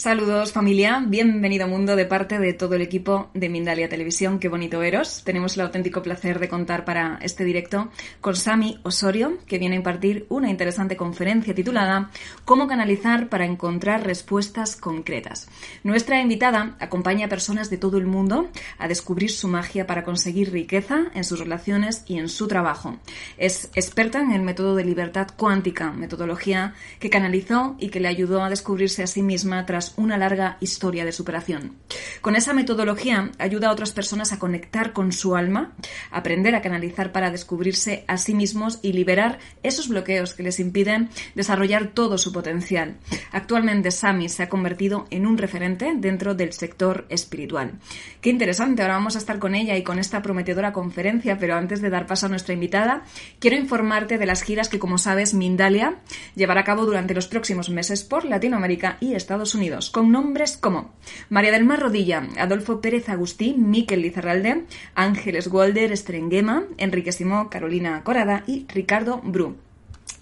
Saludos familia, bienvenido mundo de parte de todo el equipo de Mindalia Televisión, qué bonito veros. Tenemos el auténtico placer de contar para este directo con Sami Osorio, que viene a impartir una interesante conferencia titulada Cómo canalizar para encontrar respuestas concretas. Nuestra invitada acompaña a personas de todo el mundo a descubrir su magia para conseguir riqueza en sus relaciones y en su trabajo. Es experta en el método de libertad cuántica, metodología que canalizó y que le ayudó a descubrirse a sí misma tras una larga historia de superación. Con esa metodología ayuda a otras personas a conectar con su alma, aprender a canalizar para descubrirse a sí mismos y liberar esos bloqueos que les impiden desarrollar todo su potencial. Actualmente Sami se ha convertido en un referente dentro del sector espiritual. Qué interesante, ahora vamos a estar con ella y con esta prometedora conferencia, pero antes de dar paso a nuestra invitada, quiero informarte de las giras que, como sabes, Mindalia llevará a cabo durante los próximos meses por Latinoamérica y Estados Unidos con nombres como María del Mar Rodilla, Adolfo Pérez Agustín, Miquel Lizarralde, Ángeles Walder Estrenguema, Enrique Simó, Carolina Corada y Ricardo Bru.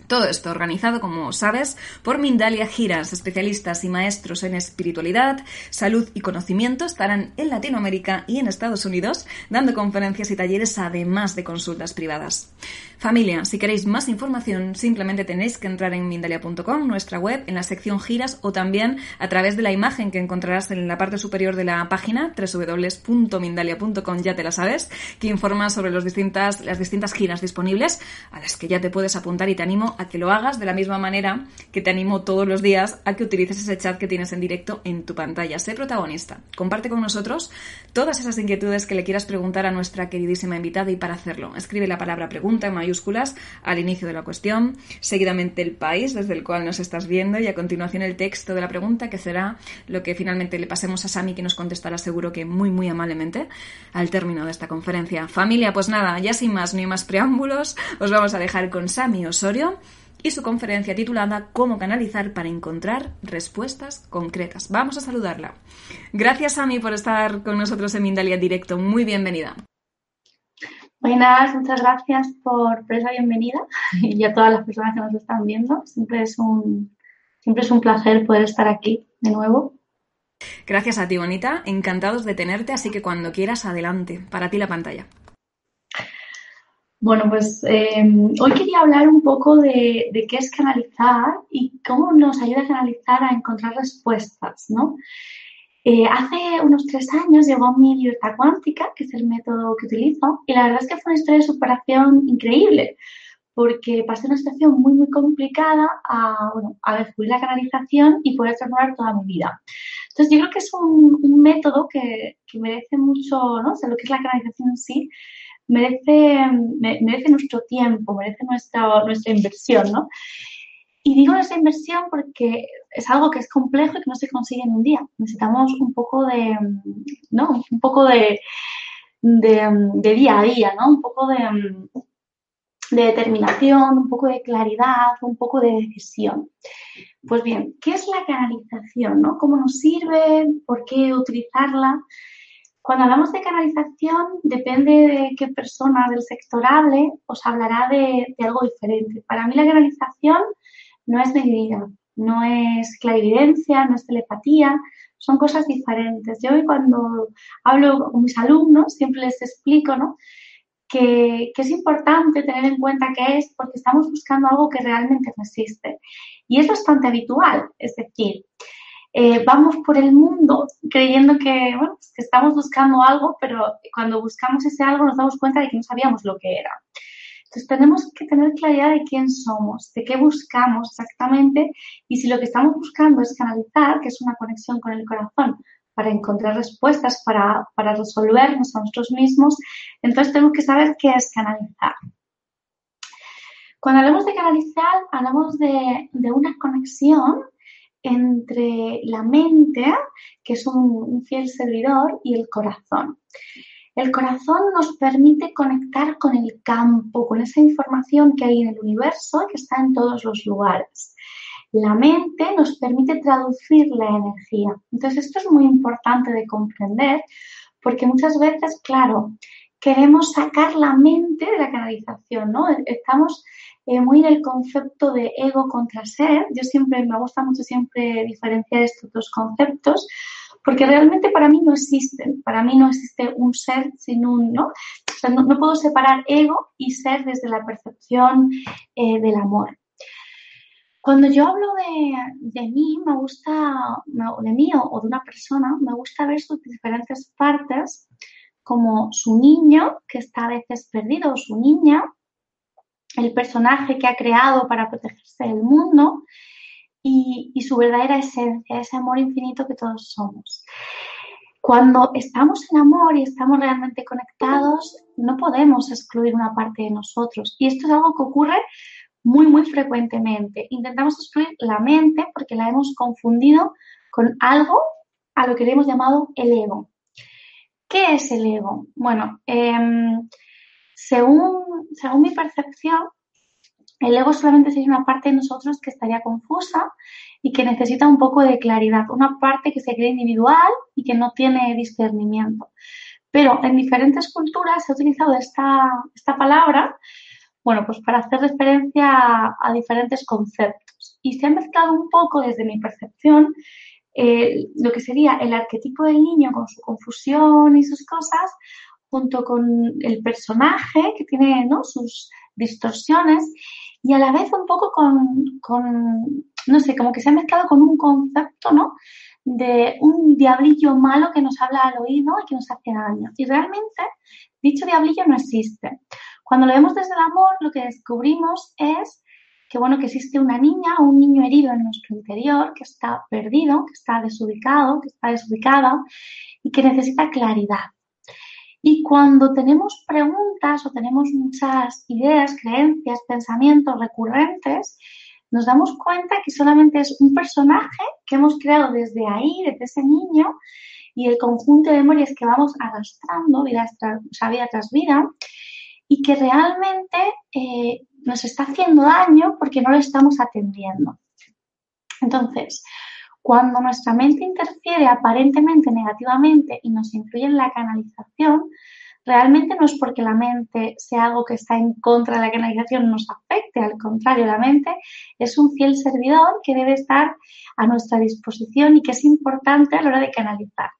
Todo esto organizado, como sabes, por Mindalia Giras, especialistas y maestros en espiritualidad, salud y conocimiento estarán en Latinoamérica y en Estados Unidos dando conferencias y talleres además de consultas privadas. Familia, si queréis más información, simplemente tenéis que entrar en mindalia.com, nuestra web, en la sección giras o también a través de la imagen que encontrarás en la parte superior de la página, www.mindalia.com, ya te la sabes, que informa sobre las distintas giras disponibles a las que ya te puedes apuntar y te animo a que lo hagas de la misma manera que te animo todos los días a que utilices ese chat que tienes en directo en tu pantalla. Sé protagonista. Comparte con nosotros todas esas inquietudes que le quieras preguntar a nuestra queridísima invitada y para hacerlo, escribe la palabra pregunta en mayúsculas al inicio de la cuestión, seguidamente el país desde el cual nos estás viendo y a continuación el texto de la pregunta que será lo que finalmente le pasemos a Sami que nos contestará seguro que muy muy amablemente al término de esta conferencia. Familia, pues nada, ya sin más ni más preámbulos, os vamos a dejar con Sami Osorio y su conferencia titulada Cómo canalizar para encontrar respuestas concretas. Vamos a saludarla. Gracias, Sami, por estar con nosotros en Mindalia Directo. Muy bienvenida. Buenas, muchas gracias por, esa bienvenida y a todas las personas que nos están viendo. Siempre es un, siempre es un placer poder estar aquí de nuevo. Gracias a ti, Bonita. Encantados de tenerte, así que cuando quieras, adelante. Para ti la pantalla. Bueno, pues em, hoy quería hablar un poco de, qué es canalizar y cómo nos ayuda a canalizar a encontrar respuestas, ¿no? Eh, hace unos tres años llegó mi libertad cuántica, que es el método que utilizo, y la verdad es que fue una historia de superación increíble, porque pasé una situación muy, muy complicada a, bueno, a descubrir la canalización y poder transformar toda mi vida. Entonces, yo creo que es un, método que, merece mucho, ¿no? O sea, lo que es la canalización en sí, merece, merece nuestro tiempo, merece nuestra, nuestra inversión, ¿no? Y digo esa inversión porque es algo que es complejo y que no se consigue en un día. Necesitamos un poco de, ¿no? Un poco de, de, día a día, ¿no? Un poco de, de determinación, un poco de claridad, un poco de decisión. Pues bien, ¿qué es la canalización? ¿no? ¿Cómo nos sirve? ¿Por qué utilizarla? Cuando hablamos de canalización, depende de qué persona del sector hable, os hablará de, algo diferente. Para mí la canalización no es mediunidad, no es clarividencia, no es telepatía, son cosas diferentes. Yo cuando hablo con mis alumnos siempre les explico ¿no? que, que, es importante tener en cuenta qué es porque estamos buscando algo que realmente no existe. Y es bastante habitual, es decir, eh, vamos por el mundo creyendo que, que estamos buscando algo, pero cuando buscamos ese algo nos damos cuenta de que no sabíamos lo que era. Entonces tenemos que tener claridad de quién somos, de qué buscamos exactamente y si lo que estamos buscando es canalizar, que es una conexión con el corazón, para encontrar respuestas, para, para resolvernos a nosotros mismos, entonces tenemos que saber qué es canalizar. Cuando hablamos de canalizar, hablamos de, de una conexión entre la mente, que es un, fiel servidor, y el corazón. El corazón nos permite conectar con el campo, con esa información que hay en el universo, que está en todos los lugares. La mente nos permite traducir la energía. Entonces, esto es muy importante de comprender porque muchas veces, claro, queremos sacar la mente de la canalización, ¿no? Estamos eh, muy en el concepto de ego contra ser. Yo siempre, me gusta mucho siempre diferenciar estos dos conceptos, porque realmente para mí no existen. Para mí no existe un ser sin un, ¿no? O sea, no, puedo separar ego y ser desde la percepción eh, del amor. Cuando yo hablo de, de mí, me gusta, de mí o de una persona, me gusta ver sus diferentes partes como su niño, que está a veces perdido, o su niña, el personaje que ha creado para protegerse del mundo y, su verdadera esencia, ese amor infinito que todos somos. Cuando estamos en amor y estamos realmente conectados, no podemos excluir una parte de nosotros. Y esto es algo que ocurre muy, muy frecuentemente. Intentamos excluir la mente porque la hemos confundido con algo a lo que le hemos llamado el ego. ¿Qué es el ego? Bueno, em, según, según mi percepción, el ego solamente sería una parte de nosotros que estaría confusa y que necesita un poco de claridad, una parte que se cree individual y que no tiene discernimiento. Pero en diferentes culturas se ha utilizado esta, esta palabra, bueno, pues para hacer referencia a, diferentes conceptos. Y se ha mezclado un poco, desde mi percepción, eh, lo que sería el arquetipo del niño con su confusión y sus cosas, junto con el personaje que tiene ¿no? sus distorsiones y a la vez un poco con, no sé, como que se ha mezclado con un concepto, ¿no? De un diablillo malo que nos habla al oído y que nos hace daño. Y realmente dicho diablillo no existe. Cuando lo vemos desde el amor, lo que descubrimos es que, bueno, que existe una niña o un niño herido en nuestro interior que está perdido, que está desubicado, que está desubicada y que necesita claridad. Y cuando tenemos preguntas o tenemos muchas ideas, creencias, pensamientos recurrentes, nos damos cuenta que solamente es un personaje que hemos creado desde ahí, desde ese niño, y el conjunto de memorias que vamos arrastrando vida tras, vida, tras vida, y que realmente eh, nos está haciendo daño porque no lo estamos atendiendo. Entonces, cuando nuestra mente interfiere aparentemente negativamente y nos influye en la canalización, realmente no es porque la mente sea algo que está en contra de la canalización nos afecte, al contrario, la mente es un fiel servidor que debe estar a nuestra disposición y que es importante a la hora de canalizar.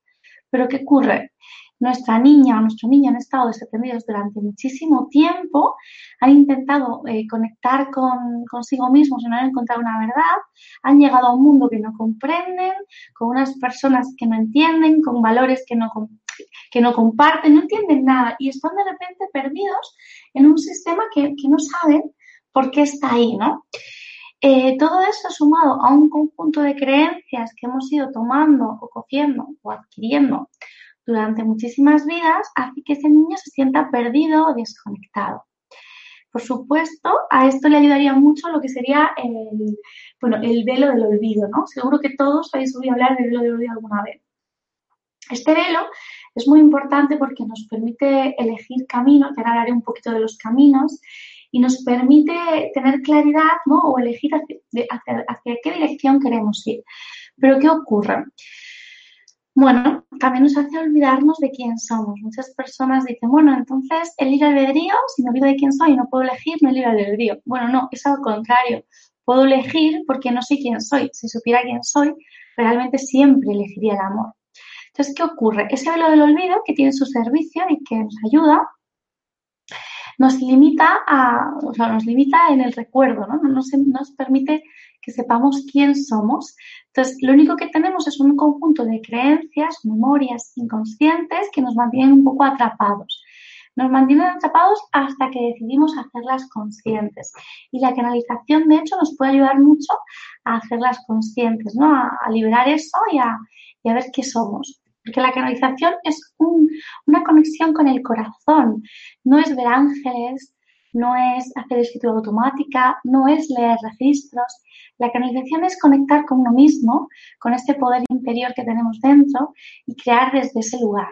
Pero ¿qué ocurre? Nuestra niña o nuestro niño han estado desatendidos durante muchísimo tiempo, han intentado eh, conectar con, consigo mismos y no han encontrado una verdad, han llegado a un mundo que no comprenden, con unas personas que no entienden, con valores que no, que no comparten, no entienden nada y están de repente perdidos en un sistema que, que no saben por qué está ahí, ¿no? Eh, todo eso sumado a un conjunto de creencias que hemos ido tomando o cogiendo o adquiriendo durante muchísimas vidas hace que ese niño se sienta perdido o desconectado. Por supuesto, a esto le ayudaría mucho lo que sería el, bueno, el velo del olvido, ¿no? Seguro que todos habéis oído hablar del velo del olvido alguna vez. Este velo es muy importante porque nos permite elegir camino, te hablaré un poquito de los caminos, y nos permite tener claridad, ¿no? O elegir hacia qué dirección queremos ir. Pero ¿qué ocurre? Bueno, también nos hace olvidarnos de quién somos. Muchas personas dicen, bueno, entonces el libre albedrío, si me olvido de quién soy no puedo elegir, no es libre albedrío. Bueno, no, es al contrario. Puedo elegir porque no sé quién soy. Si supiera quién soy, realmente siempre elegiría el amor. Entonces, ¿qué ocurre? Ese velo del olvido que tiene su servicio y que nos ayuda, nos limita a, o sea, nos limita en el recuerdo, ¿no? No nos, nos permite que sepamos quién somos. Entonces, lo único que tenemos es un conjunto de creencias, memorias inconscientes que nos mantienen un poco atrapados. Nos mantienen atrapados hasta que decidimos hacerlas conscientes. Y la canalización, de hecho, nos puede ayudar mucho a hacerlas conscientes, ¿no? A, liberar eso y a, y a ver qué somos. Porque la canalización es una conexión con el corazón, no es ver ángeles, no es hacer escritura automática, no es leer registros. La canalización es conectar con uno mismo, con este poder interior que tenemos dentro y crear desde ese lugar.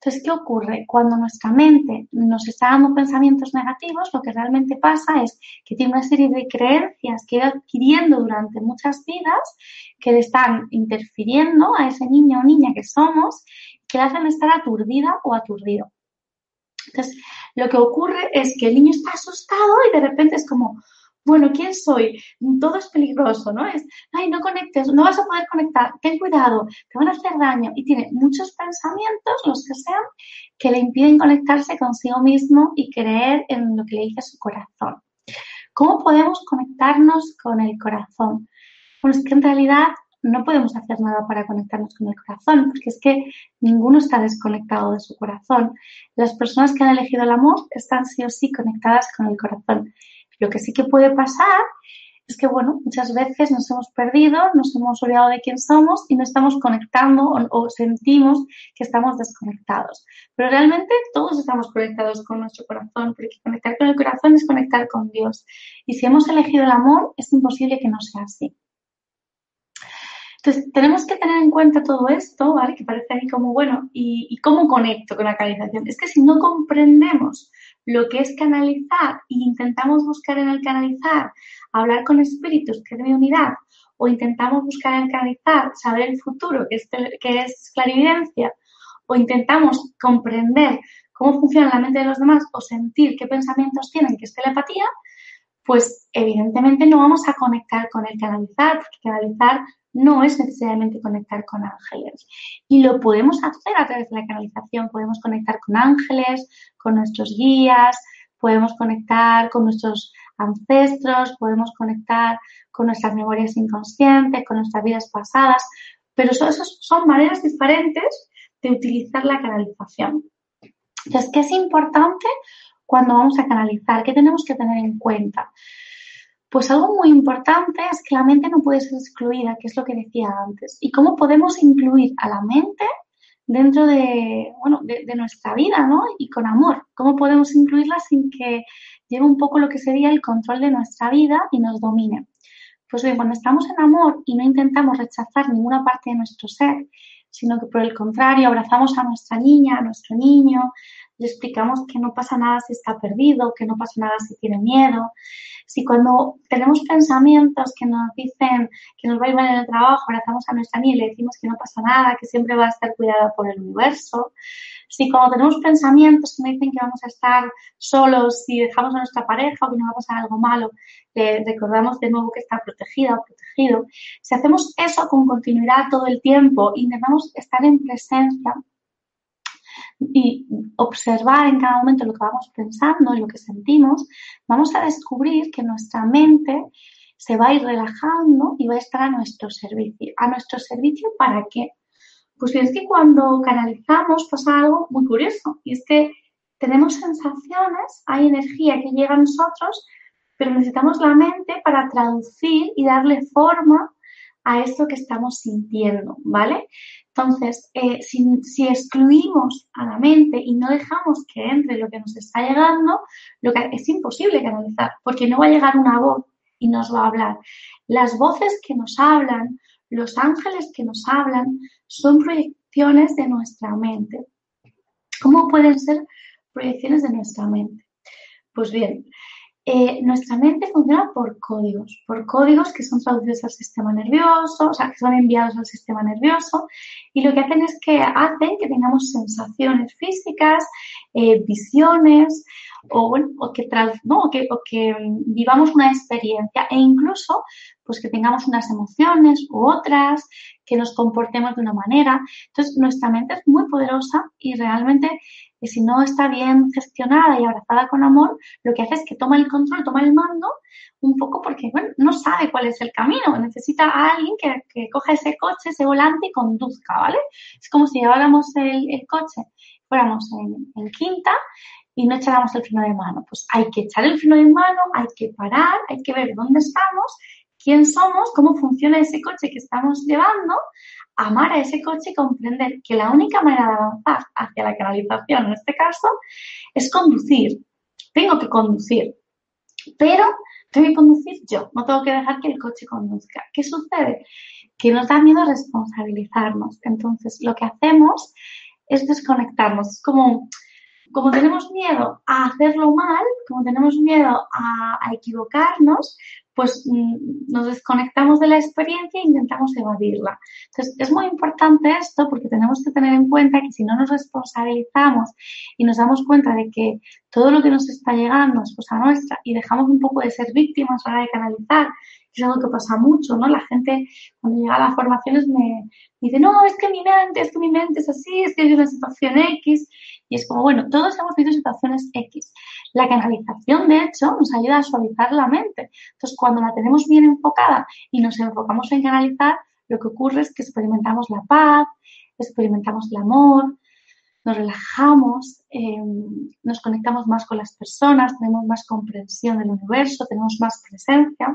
Entonces, ¿qué ocurre? Cuando nuestra mente nos está dando pensamientos negativos, lo que realmente pasa es que tiene una serie de creencias que va adquiriendo durante muchas vidas que le están interfiriendo a ese niño o niña que somos, que le hacen estar aturdida o aturdido. Entonces, lo que ocurre es que el niño está asustado y de repente es como, bueno, ¿quién soy? Todo es peligroso, ¿no? Es, ay, no conectes, no vas a poder conectar, ten cuidado, te van a hacer daño. Y tiene muchos pensamientos, los que sean, que le impiden conectarse consigo mismo y creer en lo que le dice su corazón. ¿Cómo podemos conectarnos con el corazón? Bueno, es que en realidad no podemos hacer nada para conectarnos con el corazón, porque es que ninguno está desconectado de su corazón. Las personas que han elegido el amor están sí o sí conectadas con el corazón. Lo que sí que puede pasar es que, bueno, muchas veces nos hemos perdido, nos hemos olvidado de quién somos y no estamos conectando o, sentimos que estamos desconectados. Pero realmente todos estamos conectados con nuestro corazón, porque conectar con el corazón es conectar con Dios. Y si hemos elegido el amor, es imposible que no sea así. Entonces, tenemos que tener en cuenta todo esto, ¿vale? Que parece ahí como, bueno, ¿y, cómo conecto con la canalización? Es que si no comprendemos lo que es canalizar e intentamos buscar en el canalizar hablar con espíritus, que es mi unidad, o intentamos buscar en el canalizar saber el futuro, que es, que es clarividencia, o intentamos comprender cómo funciona la mente de los demás o sentir qué pensamientos tienen, que es telepatía, pues evidentemente no vamos a conectar con el canalizar, porque canalizar no es necesariamente conectar con ángeles. Y lo podemos hacer a través de la canalización. Podemos conectar con ángeles, con nuestros guías, podemos conectar con nuestros ancestros, podemos conectar con nuestras memorias inconscientes, con nuestras vidas pasadas, pero esas son maneras diferentes de utilizar la canalización. Entonces, ¿qué es importante cuando vamos a canalizar? ¿Qué tenemos que tener en cuenta? Pues algo muy importante es que la mente no puede ser excluida, que es lo que decía antes. ¿Y cómo podemos incluir a la mente dentro de, bueno, de, nuestra vida, ¿no? Y con amor. ¿Cómo podemos incluirla sin que lleve un poco lo que sería el control de nuestra vida y nos domine? Pues bien, cuando estamos en amor y no intentamos rechazar ninguna parte de nuestro ser, sino que por el contrario abrazamos a nuestra niña, a nuestro niño, le explicamos que no pasa nada si está perdido, que no pasa nada si tiene miedo. Si cuando tenemos pensamientos que nos dicen que nos va a ir mal en el trabajo, abrazamos a nuestra niña y le decimos que no pasa nada, que siempre va a estar cuidada por el universo. Si cuando tenemos pensamientos que nos dicen que vamos a estar solos si dejamos a nuestra pareja o que nos va a pasar algo malo, le recordamos de nuevo que está protegida o protegido. Si hacemos eso con continuidad todo el tiempo, intentamos estar en presencia y observar en cada momento lo que vamos pensando y lo que sentimos, vamos a descubrir que nuestra mente se va a ir relajando y va a estar a nuestro servicio. ¿A nuestro servicio para qué? Pues es que cuando canalizamos pasa algo muy curioso y es que tenemos sensaciones, hay energía que llega a nosotros, pero necesitamos la mente para traducir y darle forma a esto que estamos sintiendo, ¿vale? Entonces, eh, si, excluimos a la mente y no dejamos que entre lo que nos está llegando, lo que es imposible canalizar, porque no va a llegar una voz y nos va a hablar. Las voces que nos hablan, los ángeles que nos hablan, son proyecciones de nuestra mente. ¿Cómo pueden ser proyecciones de nuestra mente? Pues bien, eh, nuestra mente funciona por códigos, por códigos que son traducidos al sistema nervioso, o sea, que son enviados al sistema nervioso, y lo que hacen es que hacen que tengamos sensaciones físicas, eh, visiones, o, que, o que, vivamos una experiencia, e incluso pues que tengamos unas emociones u otras, que nos comportemos de una manera. Entonces, nuestra mente es muy poderosa y realmente y si no está bien gestionada y abrazada con amor, lo que hace es que toma el control, toma el mando un poco porque bueno, no sabe cuál es el camino, necesita a alguien que, que coja ese coche, ese volante y conduzca, ¿vale? Es como si lleváramos el, el coche, fuéramos en, en quinta y no echáramos el freno de mano. Pues hay que echar el freno de mano, hay que parar, hay que ver dónde estamos, quién somos, cómo funciona ese coche que estamos llevando, amar a ese coche y comprender que la única manera de avanzar hacia la canalización, en este caso, es conducir. Tengo que conducir, pero tengo que conducir yo, no tengo que dejar que el coche conduzca. ¿Qué sucede? Que nos da miedo responsabilizarnos. Entonces, lo que hacemos es desconectarnos. Es como, como tenemos miedo a hacerlo mal, como tenemos miedo a equivocarnos, pues mm, nos desconectamos de la experiencia e intentamos evadirla. Entonces, es muy importante esto porque tenemos que tener en cuenta que si no nos responsabilizamos y nos damos cuenta de que todo lo que nos está llegando es cosa nuestra y dejamos un poco de ser víctimas a la hora de canalizar, que es algo que pasa mucho, ¿no? La gente cuando llega a las formaciones me dice, no, es que mi mente, es que mi mente es así, es que hay una situación X. Y es como, bueno, todos hemos vivido situaciones X. La canalización, de hecho, nos ayuda a suavizar la mente. Entonces, cuando la tenemos bien enfocada y nos enfocamos en canalizar, lo que ocurre es que experimentamos la paz, experimentamos el amor, nos relajamos, eh, nos conectamos más con las personas, tenemos más comprensión del universo, tenemos más presencia.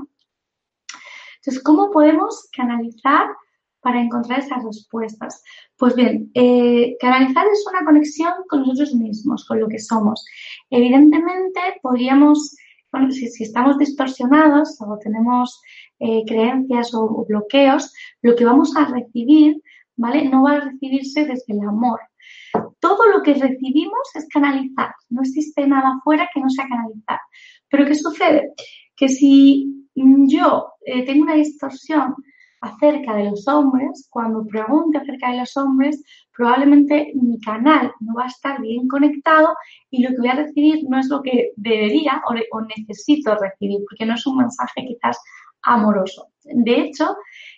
Entonces, ¿cómo podemos canalizar para encontrar esas respuestas? Pues bien, eh, canalizar es una conexión con nosotros mismos, con lo que somos. Evidentemente, podríamos, bueno, si, estamos distorsionados o tenemos eh, creencias o, o bloqueos, lo que vamos a recibir, ¿vale? No va a recibirse desde el amor. Todo lo que recibimos es canalizar. No existe nada afuera que no sea canalizar. Pero ¿qué sucede? Que si yo eh, tengo una distorsión acerca de los hombres, cuando pregunte acerca de los hombres, probablemente mi canal no va a estar bien conectado y lo que voy a recibir no es lo que debería o, necesito recibir, porque no es un mensaje quizás amoroso. De hecho,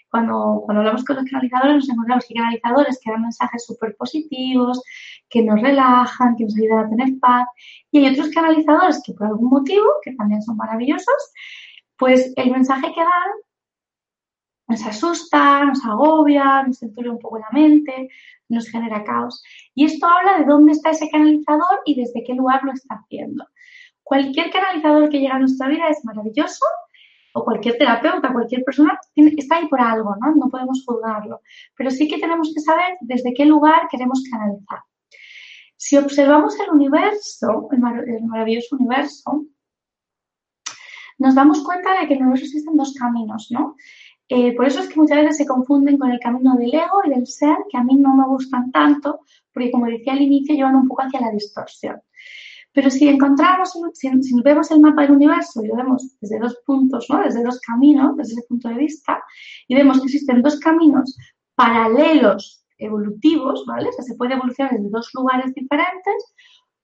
cuando, cuando hablamos con los canalizadores nos encontramos que canalizadores que dan mensajes súper positivos, que nos relajan, que nos ayudan a tener paz, y hay otros canalizadores que por algún motivo, que también son maravillosos, pues el mensaje que dan nos asusta, nos agobia, nos centura un poco la mente, nos genera caos. Y esto habla de dónde está ese canalizador y desde qué lugar lo está haciendo. Cualquier canalizador que llega a nuestra vida es maravilloso, o cualquier terapeuta, cualquier persona está ahí por algo, ¿no? No podemos juzgarlo. Pero sí que tenemos que saber desde qué lugar queremos canalizar. Si observamos el universo, el, el maravilloso universo, nos damos cuenta de que en el universo existen dos caminos, ¿no? Eh, por eso es que muchas veces se confunden con el camino del ego y del ser, que a mí no me gustan tanto, porque como decía al inicio, llevan un poco hacia la distorsión. Pero si encontramos, si, vemos el mapa del universo y lo vemos desde dos puntos, ¿no? desde dos caminos, desde ese punto de vista, y vemos que existen dos caminos paralelos evolutivos, ¿vale? O sea, se puede evolucionar desde dos lugares diferentes.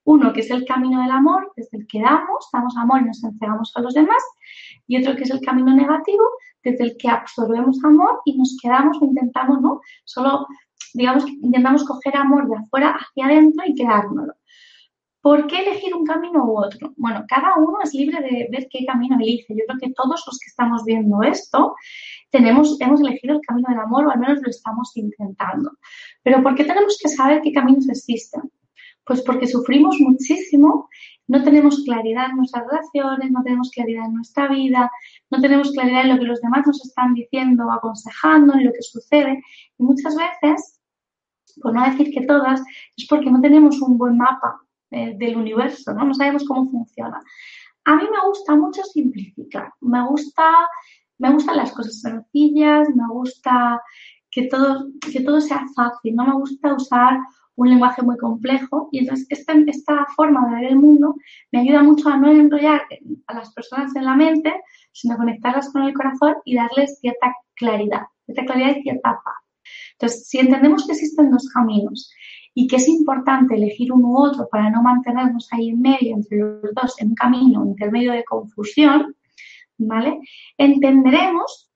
Uno que es el camino del amor, desde el que damos, damos amor y nos entregamos a los demás, y otro que es el camino negativo, desde el que absorbemos amor y nos quedamos o intentamos, ¿no? Solo, digamos, intentamos coger amor de afuera hacia adentro y quedárnoslo. ¿Por qué elegir un camino u otro? Bueno, cada uno es libre de ver qué camino elige. Yo creo que todos los que estamos viendo esto tenemos, hemos elegido el camino del amor o al menos lo estamos intentando. Pero ¿por qué tenemos que saber qué caminos existen? Pues porque sufrimos muchísimo, no tenemos claridad en nuestras relaciones, no tenemos claridad en nuestra vida, no tenemos claridad en lo que los demás nos están diciendo o aconsejando, en lo que sucede. Y muchas veces, por no decir que todas, es porque no tenemos un buen mapa eh, del universo, ¿no? No sabemos cómo funciona. A mí me gusta mucho simplificar, me gusta, me gustan las cosas sencillas, me gusta que todo, que todo sea fácil, no me gusta usar un lenguaje muy complejo y entonces esta, esta forma de ver el mundo me ayuda mucho a no enrollar a las personas en la mente, sino conectarlas con el corazón y darles cierta claridad, cierta claridad y cierta paz. Entonces, si entendemos que existen dos caminos y que es importante elegir uno u otro para no mantenernos ahí en medio entre los dos en un camino intermedio de confusión, ¿vale? Entenderemos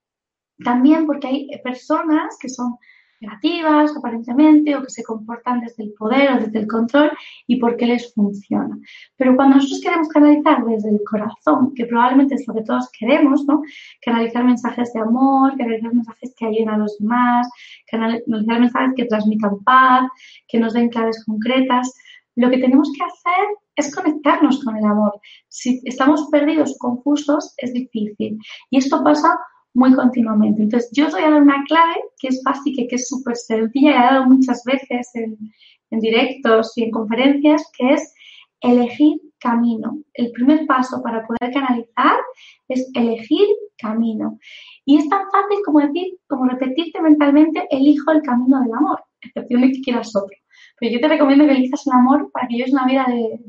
también porque hay personas que son negativas aparentemente o que se comportan desde el poder o desde el control y por qué les funciona. Pero cuando nosotros queremos canalizar desde el corazón, que probablemente es lo que todos queremos, ¿no? Canalizar mensajes de amor, canalizar mensajes que ayuden a los demás, canalizar mensajes que transmitan paz, que nos den claves concretas, lo que tenemos que hacer es conectarnos con el amor. Si estamos perdidos, confusos, es difícil. Y esto pasa muy continuamente. Entonces, yo os voy a dar una clave que es básica, que es súper sencilla, he dado muchas veces en, en directos y en conferencias, que es elegir camino. El primer paso para poder canalizar es elegir camino. Y es tan fácil como decir, como repetirte mentalmente, elijo el camino del amor, excepción de que quieras otro. Pero yo te recomiendo que elijas el amor para que lleves una vida de,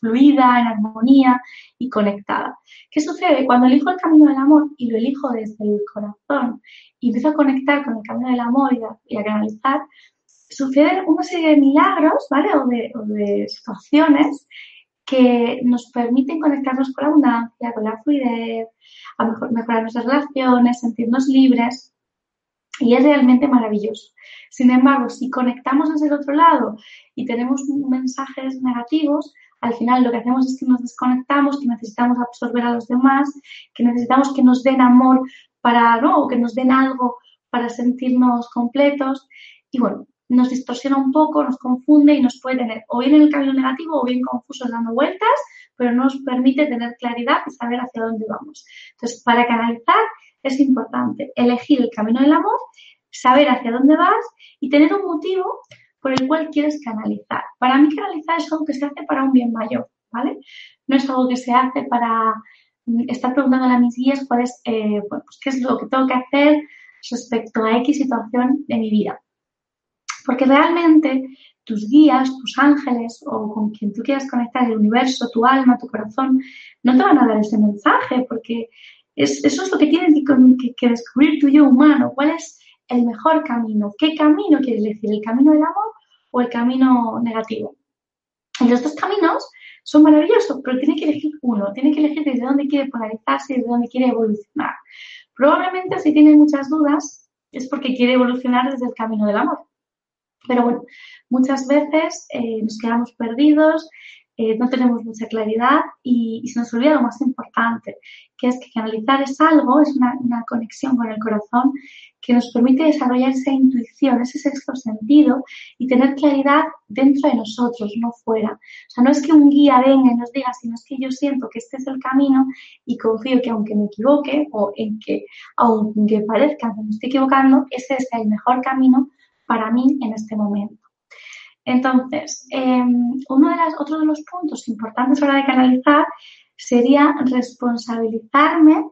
fluida, en armonía y conectada. ¿Qué sucede? Cuando elijo el camino del amor y lo elijo desde el corazón y empiezo a conectar con el camino del amor y a, canalizar, suceden una serie de milagros, ¿vale? O de, situaciones que nos permiten conectarnos con la abundancia, con la fluidez, a mejorar nuestras relaciones, sentirnos libres. Y es realmente maravilloso. Sin embargo, si conectamos desde el otro lado y tenemos mensajes negativos, al final lo que hacemos es que nos desconectamos, que necesitamos absorber a los demás, que necesitamos que nos den amor para, ¿no? O que nos den algo para sentirnos completos. Y bueno, nos distorsiona un poco, nos confunde y nos puede tener o bien en el camino negativo o bien confusos dando vueltas, pero no nos permite tener claridad y saber hacia dónde vamos. Entonces, para canalizar es importante elegir el camino del amor saber hacia dónde vas y tener un motivo por el cual quieres canalizar. Para mí canalizar es algo que se hace para un bien mayor, ¿vale? No es algo que se hace para mm, estar preguntando a mis guías cuál es, eh, bueno, pues qué es lo que tengo que hacer respecto a X situación de mi vida. Porque realmente tus guías, tus ángeles o con quien tú quieras conectar, el universo, tu alma, tu corazón, no te van a dar ese mensaje porque eso es lo que tienes que, que descubrir tu yo humano. ¿Cuál es el mejor camino. ¿Qué camino quieres elegir? ¿El camino del amor o el camino negativo? Y los dos caminos son maravillosos, pero tiene que elegir uno, tiene que elegir desde dónde quiere polarizarse desde dónde quiere evolucionar. Probablemente si tiene muchas dudas es porque quiere evolucionar desde el camino del amor. Pero bueno, muchas veces eh, nos quedamos perdidos, eh, no tenemos mucha claridad y, se nos olvida lo más importante, que es que canalizar es algo, es una, una, conexión con el corazón que nos permite desarrollar esa intuición, ese sexto sentido y tener claridad dentro de nosotros, no fuera. O sea, no es que un guía venga y nos diga, sino es que yo siento que este es el camino y confío que aunque me equivoque o en que aunque parezca que me estoy equivocando, ese es el mejor camino para mí en este momento. Entonces, em, uno de otro de los puntos importantes a la hora de canalizar sería responsabilizarme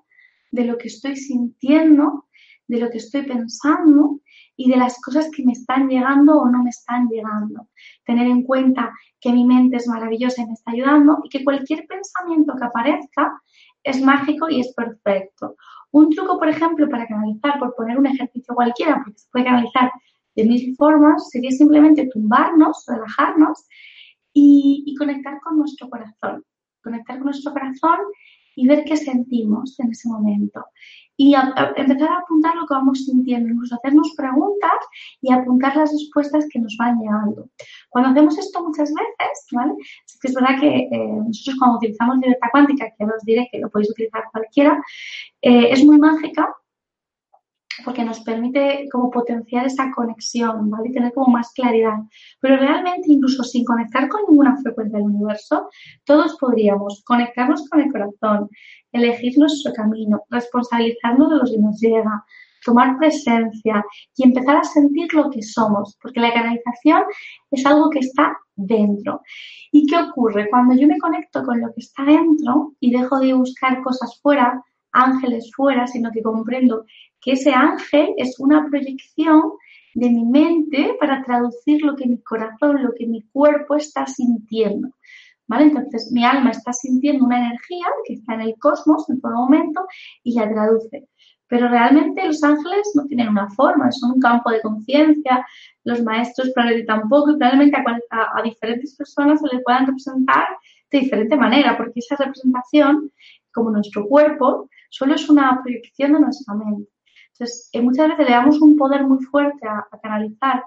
de lo que estoy sintiendo, de lo que estoy pensando y de las cosas que me están llegando o no me están llegando. Tener en cuenta que mi mente es maravillosa y me está ayudando y que cualquier pensamiento que aparezca es mágico y es perfecto. Un truco, por ejemplo, para canalizar, por poner un ejercicio cualquiera, porque se puede canalizar de mil formas sería simplemente tumbarnos, relajarnos y, conectar con nuestro corazón. Conectar con nuestro corazón y ver qué sentimos en ese momento. Y empezar a apuntar lo que vamos sintiendo, incluso hacernos preguntas y apuntar las respuestas que nos van llegando. Cuando hacemos esto muchas veces, ¿vale? Es que es verdad que eh, nosotros cuando utilizamos libertad cuántica, que os diré que lo podéis utilizar cualquiera, eh, es muy mágica porque nos permite como potenciar esa conexión, ¿vale? Y tener como más claridad. Pero realmente, incluso sin conectar con ninguna frecuencia del universo, todos podríamos conectarnos con el corazón, elegir nuestro camino, responsabilizarnos de lo que nos llega, tomar presencia y empezar a sentir lo que somos, porque la canalización es algo que está dentro. ¿Y qué ocurre? Cuando yo me conecto con lo que está dentro y dejo de buscar cosas fuera, ángeles fuera, sino que comprendo que ese ángel es una proyección de mi mente para traducir lo que mi corazón, lo que mi cuerpo está sintiendo. ¿Vale? Entonces, mi alma está sintiendo una energía que está en el cosmos en todo momento y la traduce. Pero realmente los ángeles no tienen una forma, son un campo de conciencia, los maestros probablemente tampoco, y probablemente a, a, diferentes personas se les puedan representar de diferente manera, porque esa representación, como nuestro cuerpo, solo es una proyección de nuestra mente. Entonces, eh, muchas veces le damos un poder muy fuerte a, canalizar,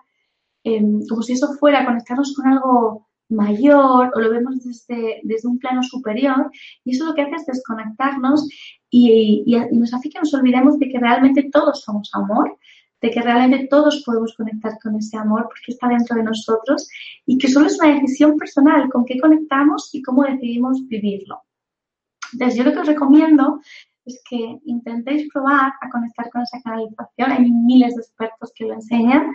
em, como si eso fuera conectarnos con algo mayor o lo vemos desde, desde un plano superior y eso lo que hace es desconectarnos y, y, nos hace que nos olvidemos de que realmente todos somos amor, de que realmente todos podemos conectar con ese amor porque está dentro de nosotros y que solo es una decisión personal con qué conectamos y cómo decidimos vivirlo. Entonces, yo lo que os recomiendo es que intentéis probar a conectar con esa canalización. Hay miles de expertos que lo enseñan,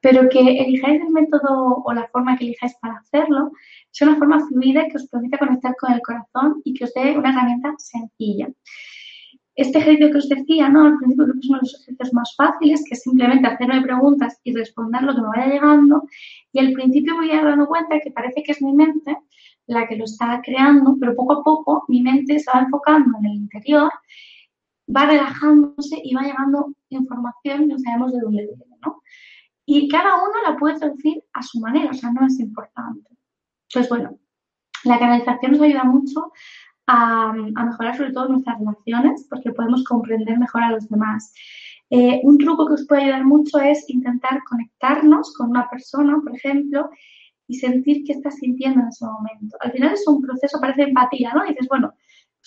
pero que elijáis el método o la forma que elijáis para hacerlo sea una forma fluida que os permita conectar con el corazón y que os dé una herramienta sencilla. Este ejercicio que os decía, ¿no? Al principio creo que es uno de los ejercicios más fáciles, que es simplemente hacerme preguntas y responder lo que me vaya llegando. Y al principio voy a dando cuenta que parece que es mi mente la que lo está creando, pero poco a poco mi mente se va enfocando en el interior, va relajándose y va llegando información no sabemos de dónde viene, ¿no? Y cada uno la puede traducir a su manera, o sea, no es importante. Entonces, bueno, la canalización nos ayuda mucho a, mejorar sobre todo nuestras relaciones porque podemos comprender mejor a los demás. Eh, un truco que os puede ayudar mucho es intentar conectarnos con una persona, por ejemplo, y sentir qué estás sintiendo en ese momento. Al final es un proceso, parece empatía, ¿no? Y dices, bueno,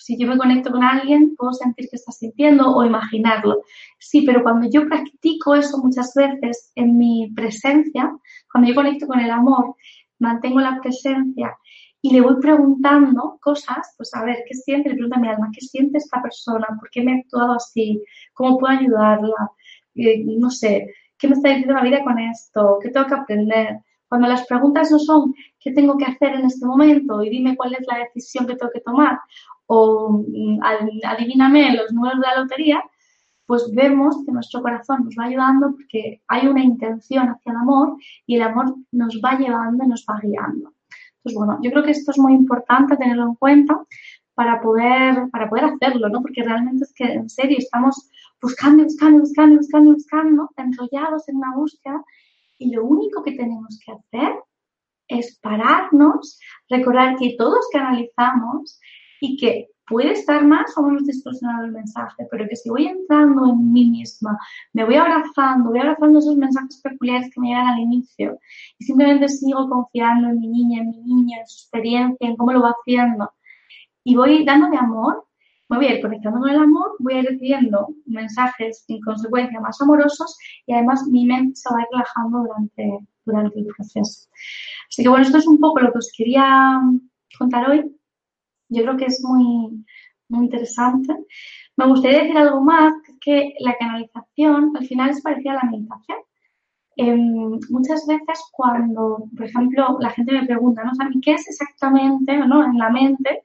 si yo me conecto con alguien, puedo sentir qué estás sintiendo o imaginarlo. Sí, pero cuando yo practico eso muchas veces en mi presencia, cuando yo conecto con el amor, mantengo la presencia y le voy preguntando cosas, pues a ver, ¿qué siente? Le pregunto a mi alma, ¿qué siente esta persona? ¿Por qué me ha actuado así? ¿Cómo puedo ayudarla? Eh, no sé, ¿qué me está diciendo la vida con esto? ¿Qué tengo que aprender? Cuando las preguntas no son ¿qué tengo que hacer en este momento? y dime cuál es la decisión que tengo que tomar o mm, adivíname los números de la lotería, pues vemos que nuestro corazón nos va ayudando porque hay una intención hacia el amor y el amor nos va llevando y nos va guiando. Entonces, bueno, yo creo que esto es muy importante tenerlo en cuenta para poder, para poder hacerlo, ¿no? Porque realmente es que en serio estamos buscando, buscando, buscando, buscando, buscando, enrollados en una búsqueda y lo único que tenemos que hacer es pararnos, recordar que todos canalizamos y que puede estar más o menos distorsionado el mensaje, pero que si voy entrando en mí misma, me voy abrazando, voy abrazando esos mensajes peculiares que me llegan al inicio y simplemente sigo confiando en mi niña, en mi niña, en su experiencia, en cómo lo va haciendo y voy dándole amor, me voy a ir conectando con el amor, voy a ir recibiendo mensajes en consecuencia más amorosos y además mi mente se va relajando durante, durante el proceso. Así que bueno, esto es un poco lo que os quería contar hoy. Yo creo que es muy, muy interesante. Me gustaría decir algo más, que la canalización al final es parecida a la meditación. Em, muchas veces cuando, por ejemplo, la gente me pregunta, ¿no? O ¿qué es exactamente ¿no? en la mente?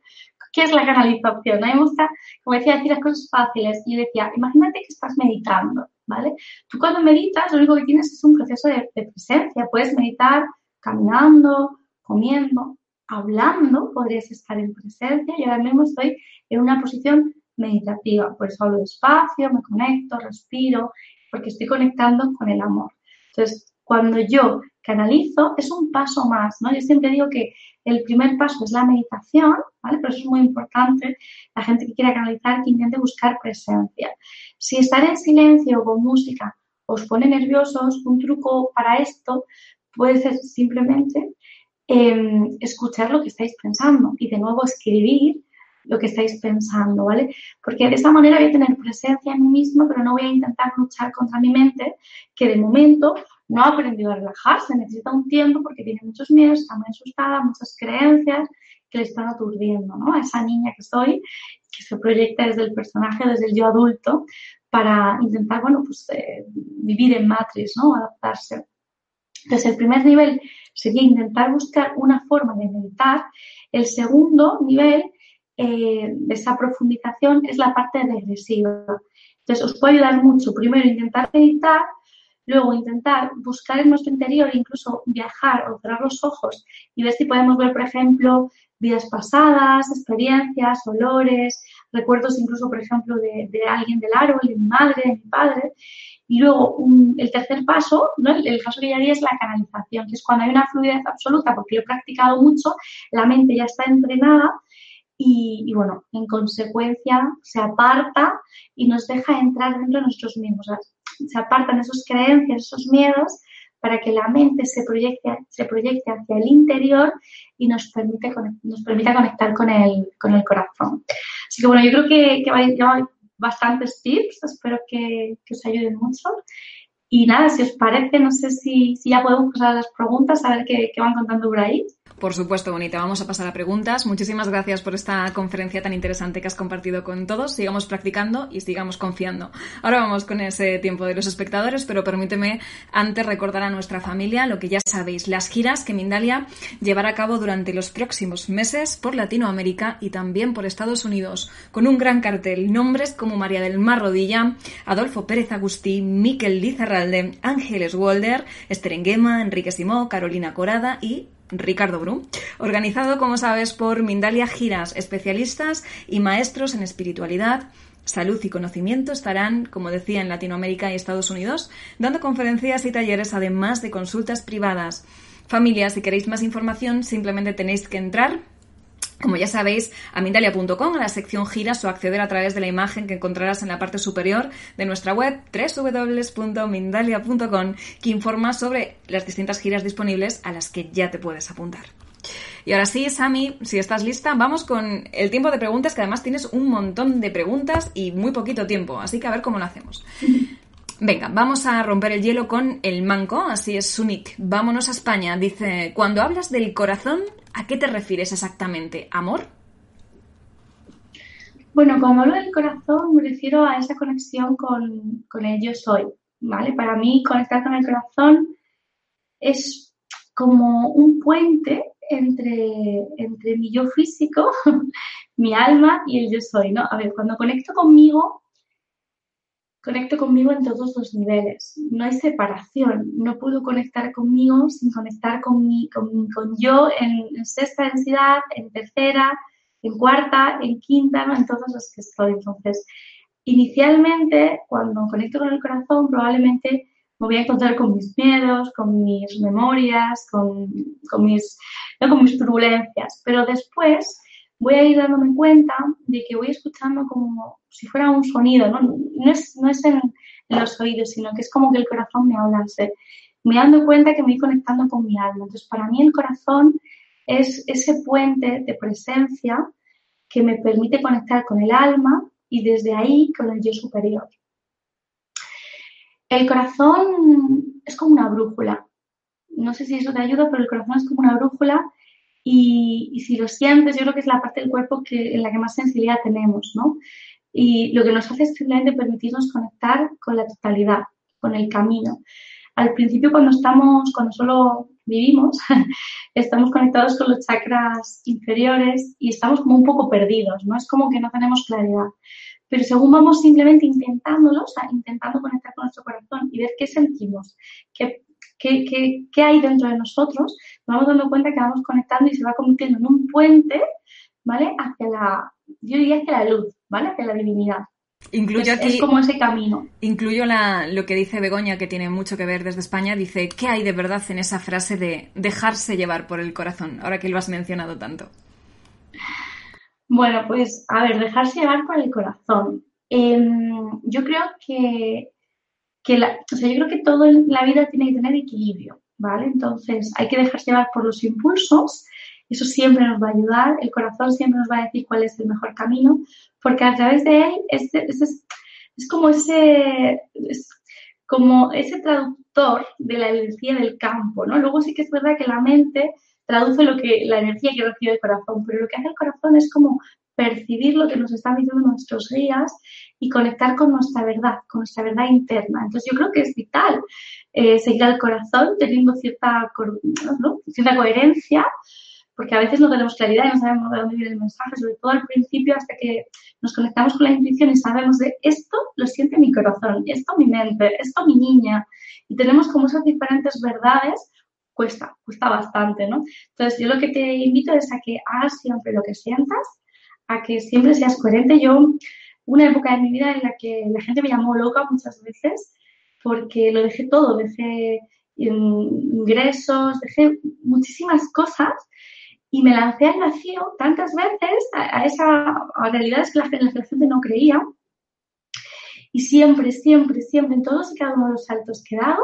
¿Qué es la canalización? A mí me gusta, como decía, decir las cosas fáciles. Y decía, imagínate que estás meditando, ¿vale? Tú cuando meditas, lo único que tienes es un proceso de, presencia. Puedes meditar caminando, comiendo, hablando, podrías estar en presencia. Y ahora mismo estoy en una posición meditativa. Por eso hablo despacio, me conecto, respiro, porque estoy conectando con el amor. Entonces, cuando yo canalizo, es un paso más, ¿no? Yo siempre digo que el primer paso es la meditación, ¿vale? Pero eso es muy importante. La gente que quiera canalizar, que intente buscar presencia. Si estar en silencio o con música os pone nerviosos, un truco para esto puede ser simplemente em, escuchar lo que estáis pensando y de nuevo escribir lo que estáis pensando, ¿vale? Porque de esa manera voy a tener presencia en mí mismo, pero no voy a intentar luchar contra mi mente, que de momento no ha aprendido a relajarse, necesita un tiempo porque tiene muchos miedos, está muy asustada, muchas creencias que le están aturdiendo, ¿no? A esa niña que soy, que se proyecta desde el personaje, desde el yo adulto, para intentar, bueno, pues eh, vivir en matriz, ¿no? Adaptarse. Entonces, el primer nivel sería intentar buscar una forma de meditar. El segundo nivel eh, de esa profundización es la parte regresiva. Entonces, os puede ayudar mucho, primero, intentar meditar Luego intentar buscar en nuestro interior, incluso viajar o cerrar los ojos y ver si podemos ver, por ejemplo, vidas pasadas, experiencias, olores, recuerdos incluso, por ejemplo, de, alguien del árbol, de mi madre, de mi padre. Y luego el tercer paso, ¿no? el, paso que ya haría es la canalización, que es cuando hay una fluidez absoluta, porque lo he practicado mucho, la mente ya está entrenada y, bueno, en consecuencia se aparta y nos deja entrar dentro de nosotros mismos. Se apartan esas creencias, esos miedos para que la mente se proyecte, se proyecte hacia el interior y nos, permite, nos permita conectar con el, con el corazón. Así que bueno, yo creo que, que hay bastantes tips, espero que, que, os ayuden mucho. Y nada, si os parece, no sé si, si ya podemos pasar a las preguntas, a ver qué, qué van contando por ahí. Por supuesto, Bonita. Vamos a pasar a preguntas. Muchísimas gracias por esta conferencia tan interesante que has compartido con todos. Sigamos practicando y sigamos confiando. Ahora vamos con ese tiempo de los espectadores, pero permíteme antes recordar a nuestra familia lo que ya sabéis, las giras que Mindalia llevará a cabo durante los próximos meses por Latinoamérica y también por Estados Unidos, con un gran cartel. Nombres como María del Mar Rodilla, Adolfo Pérez Agustí, Miquel Lizarralde, Ángeles Walder, Esther Enrique Simó, Carolina Corada y Ricardo Brum, organizado, como sabes, por Mindalia Giras, especialistas y maestros en espiritualidad, salud y conocimiento estarán, como decía, en Latinoamérica y Estados Unidos, dando conferencias y talleres, además de consultas privadas. Familia, si queréis más información, simplemente tenéis que entrar como ya sabéis, a Mindalia.com, a la sección giras o acceder a través de la imagen que encontrarás en la parte superior de nuestra web www.mindalia.com que informa sobre las distintas giras disponibles a las que ya te puedes apuntar. Y ahora sí, Sami, si estás lista, vamos con el tiempo de preguntas, que además tienes un montón de preguntas y muy poquito tiempo, así que a ver cómo lo hacemos. Venga, vamos a romper el hielo con el manco, así es Sunik. Vámonos a España. Dice, cuando hablas del corazón, ¿a qué te refieres exactamente? ¿Amor? Bueno, cuando hablo del corazón me refiero a esa conexión con, con el yo soy, ¿vale? Para mí conectar con el corazón es como un puente entre, entre mi yo físico, mi alma y el yo soy, ¿no? A ver, cuando conecto conmigo, conecto conmigo en todos los niveles. No hay separación. No puedo conectar conmigo sin conectar con, mi, con, yo en, sexta densidad, en tercera, en cuarta, en quinta, en todos los que estoy. Entonces, inicialmente, cuando conecto con el corazón, probablemente me voy a encontrar con mis miedos, con mis memorias, con, con mis, con mis turbulencias. Pero después voy a ir dándome cuenta de que voy escuchando como si fuera un sonido, no, no es, no es en, los oídos, sino que es como que el corazón me habla. Me dando cuenta que me voy conectando con mi alma. Entonces, para mí el corazón es ese puente de presencia que me permite conectar con el alma y desde ahí con el yo superior. El corazón es como una brújula. No sé si eso te ayuda, pero el corazón es como una brújula y, si lo sientes, yo creo que es la parte del cuerpo que, en la que más sensibilidad tenemos, ¿no? Y lo que nos hace es simplemente permitirnos conectar con la totalidad, con el camino. Al principio, cuando estamos, cuando solo vivimos, estamos conectados con los chakras inferiores y estamos como un poco perdidos, ¿no? Es como que no tenemos claridad. Pero según vamos simplemente intentándolo, o sea, intentando conectar con nuestro corazón y ver qué sentimos, qué qué, hay dentro de nosotros, nos vamos dando cuenta que vamos conectando y se va convirtiendo en un puente, ¿vale? Hacia la, yo diría hacia la luz, ¿vale? Hacia la divinidad. Incluyo es, es como ese camino. Incluyo la, lo que dice Begoña, que tiene mucho que ver desde España. Dice, ¿qué hay de verdad en esa frase de dejarse llevar por el corazón? Ahora que lo has mencionado tanto. Bueno, pues a ver, dejarse llevar por el corazón. Em, yo creo que que la, o sea, yo creo que todo en la vida tiene que tener equilibrio, ¿vale? Entonces hay que dejarse llevar por los impulsos, eso siempre nos va a ayudar, el corazón siempre nos va a decir cuál es el mejor camino, porque a través de él es, es, es como ese, es como ese traductor de la energía del campo, ¿no? Luego sí que es verdad que la mente traduce lo que la energía que recibe el corazón, pero lo que hace el corazón es como percibir lo que nos están diciendo nuestros guías y conectar con nuestra verdad, con nuestra verdad interna. Entonces yo creo que es vital eh, seguir al corazón teniendo cierta, cierta coherencia, porque a veces no tenemos claridad y no sabemos de dónde viene el mensaje, sobre todo al principio hasta que nos conectamos con la intuición y sabemos de esto lo siente mi corazón, esto mi mente, esto mi niña. Y tenemos como esas diferentes verdades, cuesta, cuesta bastante, ¿no? Entonces yo lo que te invito es a que hagas siempre lo que sientas, a que siempre seas coherente. Yo, una época de mi vida en la que la gente me llamó loca muchas veces porque lo dejé todo, dejé ingresos, dejé muchísimas cosas Y me lancé al vacío tantas veces a, a realidades que la, la gente no creía. Y siempre, siempre, siempre, en todos y cada uno de los saltos que he dado,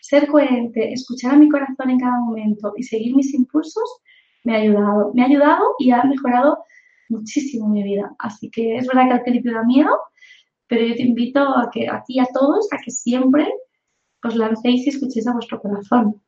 ser coherente, escuchar a mi corazón en cada momento y seguir mis impulsos, me ha ayudado. Me ha ayudado y ha mejorado muchísimo mi vida. Así que es verdad que al principio da miedo, pero yo te invito a que a ti a todos a que siempre os lancéis y escuchéis a vuestro corazón.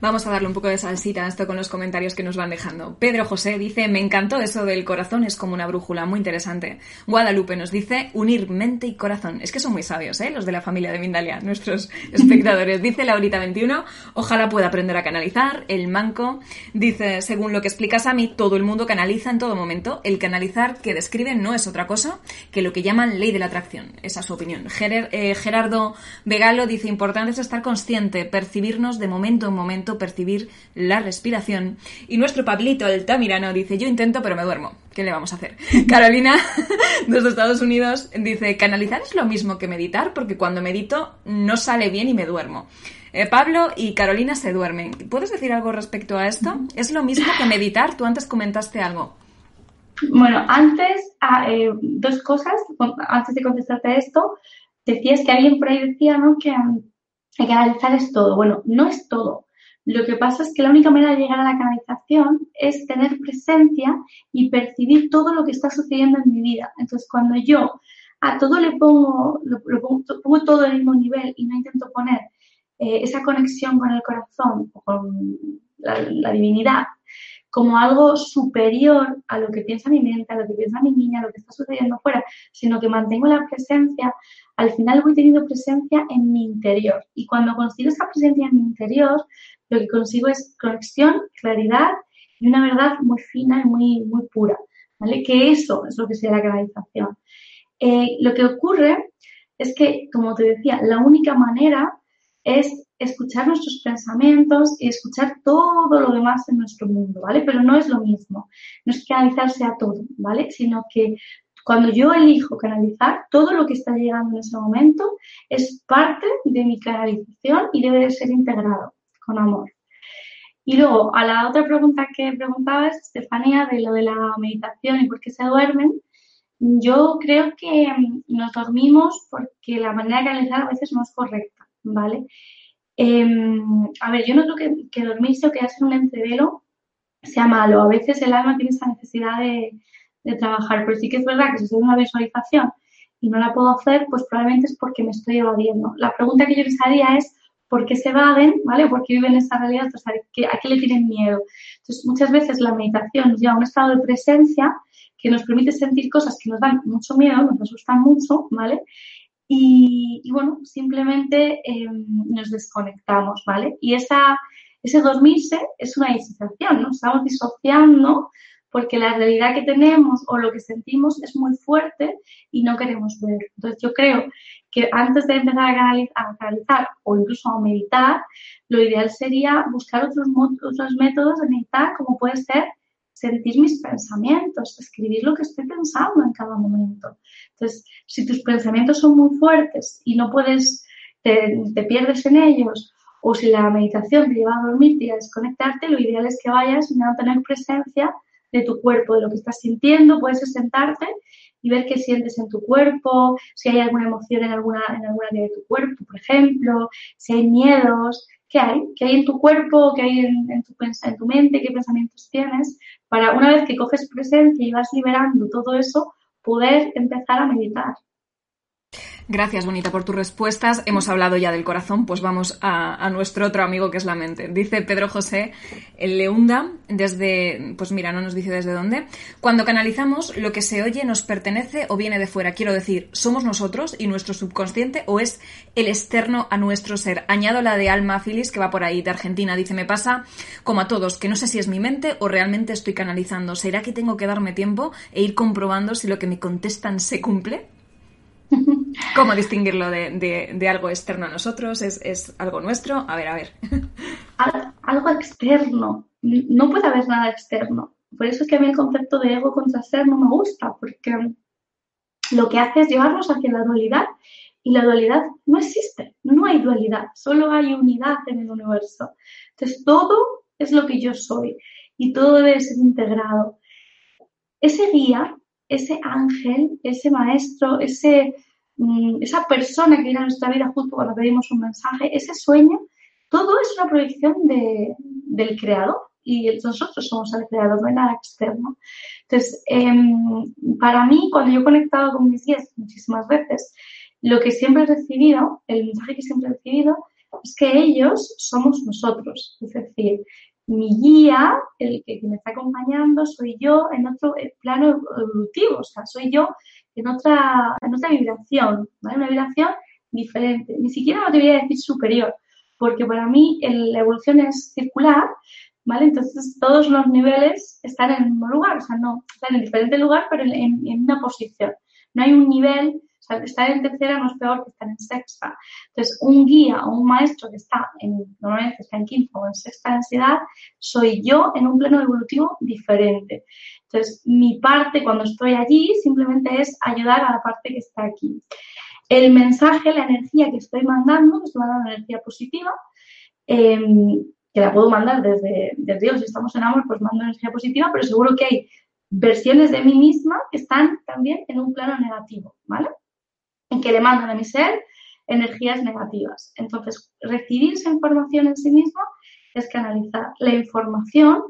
Vamos a darle un poco de salsita a esto con los comentarios que nos van dejando. Pedro José dice, me encantó eso del corazón, es como una brújula, muy interesante. Guadalupe nos dice, unir mente y corazón. Es que son muy sabios, ¿eh? Los de la familia de Mindalia, nuestros espectadores. Dice Laurita 21, ojalá pueda aprender a canalizar. El manco dice, según lo que explicas a mí, todo el mundo canaliza en todo momento. El canalizar que describe no es otra cosa que lo que llaman ley de la atracción. Esa es su opinión. Eh, Gerardo Vegalo dice, importante es estar consciente, percibirnos de momento en momento percibir la respiración. Y nuestro Pablito, el Tamirano, dice, yo intento pero me duermo. ¿Qué le vamos a hacer? Carolina, desde Estados Unidos, dice, canalizar es lo mismo que meditar porque cuando medito no sale bien y me duermo. Eh, Pablo y Carolina se duermen. ¿Puedes decir algo respecto a esto? ¿Es lo mismo que meditar? Tú antes comentaste algo. Bueno, antes, ah, eh, dos cosas, antes de contestarte esto, decías que alguien por ahí decía ¿no? que, que canalizar es todo. Bueno, no es todo. Lo que pasa es que la única manera de llegar a la canalización es tener presencia y percibir todo lo que está sucediendo en mi vida. Entonces, cuando yo a todo le pongo, lo, pongo, todo en el mismo nivel y no intento poner eh, esa conexión con el corazón o con la, divinidad como algo superior a lo que piensa mi mente, a lo que piensa mi niña, a lo que está sucediendo afuera, sino que mantengo la presencia, al final voy teniendo presencia en mi interior. Y cuando consigo esa presencia en mi interior, lo que consigo es conexión, claridad y una verdad muy fina y muy, muy pura, ¿vale? Que eso es lo que sería la canalización. Eh, lo que ocurre es que, como te decía, la única manera es escuchar nuestros pensamientos y escuchar todo lo demás en nuestro mundo, ¿vale? Pero no es lo mismo, no es canalizarse a todo, ¿vale? Sino que cuando yo elijo canalizar, todo lo que está llegando en ese momento es parte de mi canalización y debe ser integrado con amor. Y luego, a la otra pregunta que preguntabas, Estefanía, de lo de la meditación y por qué se duermen, yo creo que mm, nos dormimos porque la manera de canalizar a veces no es correcta, ¿vale? Em, a ver, yo no creo que, dormirse o quedarse en un entrevelo sea malo. A veces el alma tiene esa necesidad de, de trabajar, pero sí que es verdad que si en una visualización y no la puedo hacer, pues probablemente es porque me estoy evadiendo. La pregunta que yo les haría es, por qué se evaden, ¿vale? ¿Por qué viven esa realidad? ¿a qué, le tienen miedo? Entonces, muchas veces la meditación nos lleva a un estado de presencia que nos permite sentir cosas que nos dan mucho miedo, nos asustan mucho, ¿vale? Y, bueno, simplemente em, nos desconectamos, ¿vale? Y esa, ese dormirse es una disociación, ¿no? Estamos disociando porque la realidad que tenemos o lo que sentimos es muy fuerte y no queremos ver. Entonces yo creo que antes de empezar a canalizar, o incluso a meditar, lo ideal sería buscar otros, otros métodos de meditar, como puede ser sentir mis pensamientos, escribir lo que estoy pensando en cada momento. Entonces, si tus pensamientos son muy fuertes y no puedes, te, pierdes en ellos, o si la meditación te lleva a dormirte y a desconectarte, lo ideal es que vayas a tener presencia de tu cuerpo, de lo que estás sintiendo, puedes sentarte y ver qué sientes en tu cuerpo, si hay alguna emoción en alguna, en alguna área de tu cuerpo, por ejemplo, si hay miedos, qué hay, qué hay en tu cuerpo, qué hay en, tu, en tu mente, qué pensamientos tienes, para una vez que coges presencia y vas liberando todo eso, poder empezar a meditar. Gracias, Bonita, por tus respuestas. Hemos hablado ya del corazón, pues vamos a, nuestro otro amigo que es la mente. Dice Pedro José Leunda, desde, pues mira, no nos dice desde dónde. Cuando canalizamos, lo que se oye nos pertenece o viene de fuera. Quiero decir, ¿somos nosotros y nuestro subconsciente o es el externo a nuestro ser? Añado la de Alma Filis, que va por ahí, de Argentina. Dice, me pasa como a todos, que no sé si es mi mente o realmente estoy canalizando. ¿Será que tengo que darme tiempo e ir comprobando si lo que me contestan se cumple? ¿Cómo distinguirlo de, algo externo a nosotros? ¿Es, algo nuestro? A ver, a ver. algo externo. No puede haber nada externo. Por eso es que a mí el concepto de ego contra ser no me gusta, porque lo que hace es llevarnos hacia la dualidad y la dualidad no existe, no hay dualidad, solo hay unidad en el universo. Entonces todo es lo que yo soy y todo debe ser integrado. Ese guía, ese ángel, ese maestro, ese, mm, esa persona que viene a nuestra vida justo cuando pedimos un mensaje, ese sueño, todo es una proyección del creador y nosotros somos el creador, no nada externo. Entonces, em, para mí, cuando yo he conectado con mis guías muchísimas veces, lo que siempre he recibido, el mensaje que siempre he recibido, es que ellos somos nosotros. Es decir, mi guía, el que me está acompañando, soy yo en otro plano evolutivo, o sea, soy yo en otra, en otra vibración, ¿vale? Una vibración diferente. Ni siquiera me debería decir superior, porque para mí la evolución es circular, ¿vale? Entonces todos los niveles están en el mismo lugar, o sea, no, están en diferente lugar, pero en, en una posición. No hay un nivel estar en tercera no es peor que estar en sexta. Entonces, un guía o un maestro que está en, normalmente está en quinta o en sexta densidad, soy yo en un plano evolutivo diferente. Entonces, mi parte cuando estoy allí simplemente es ayudar a la parte que está aquí. El mensaje, la energía que estoy mandando, estoy mandando energía positiva, em, que la puedo mandar desde, desde Dios, si estamos en amor, pues mando energía positiva, pero seguro que hay versiones de mí misma que están también en un plano negativo, ¿vale? En que demandan a mi ser energías negativas. Entonces, recibir esa información en sí mismo es canalizar. La información,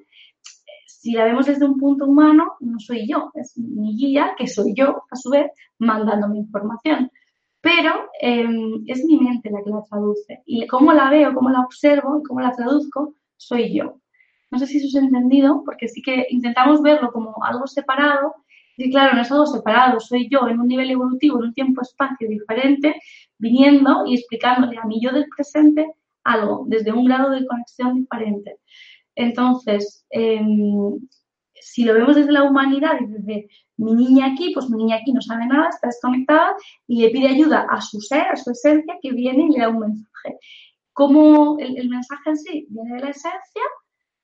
si la vemos desde un punto humano, no soy yo, es mi guía, que soy yo, a su vez, mandando mi información. Pero em, es mi mente la que la traduce. Y cómo la veo, cómo la observo, cómo la traduzco, soy yo. No sé si eso es entendido, porque sí que intentamos verlo como algo separado Sí, claro, no es algo separado, soy yo en un nivel evolutivo, en un tiempo-espacio diferente, viniendo y explicándole a mí yo del presente algo, desde un grado de conexión diferente. Entonces, em, si lo vemos desde la humanidad y desde mi niña aquí, pues mi niña aquí no sabe nada, está desconectada y le pide ayuda a su ser, a su esencia, que viene y le da un mensaje. Como el, el mensaje en sí viene de la esencia,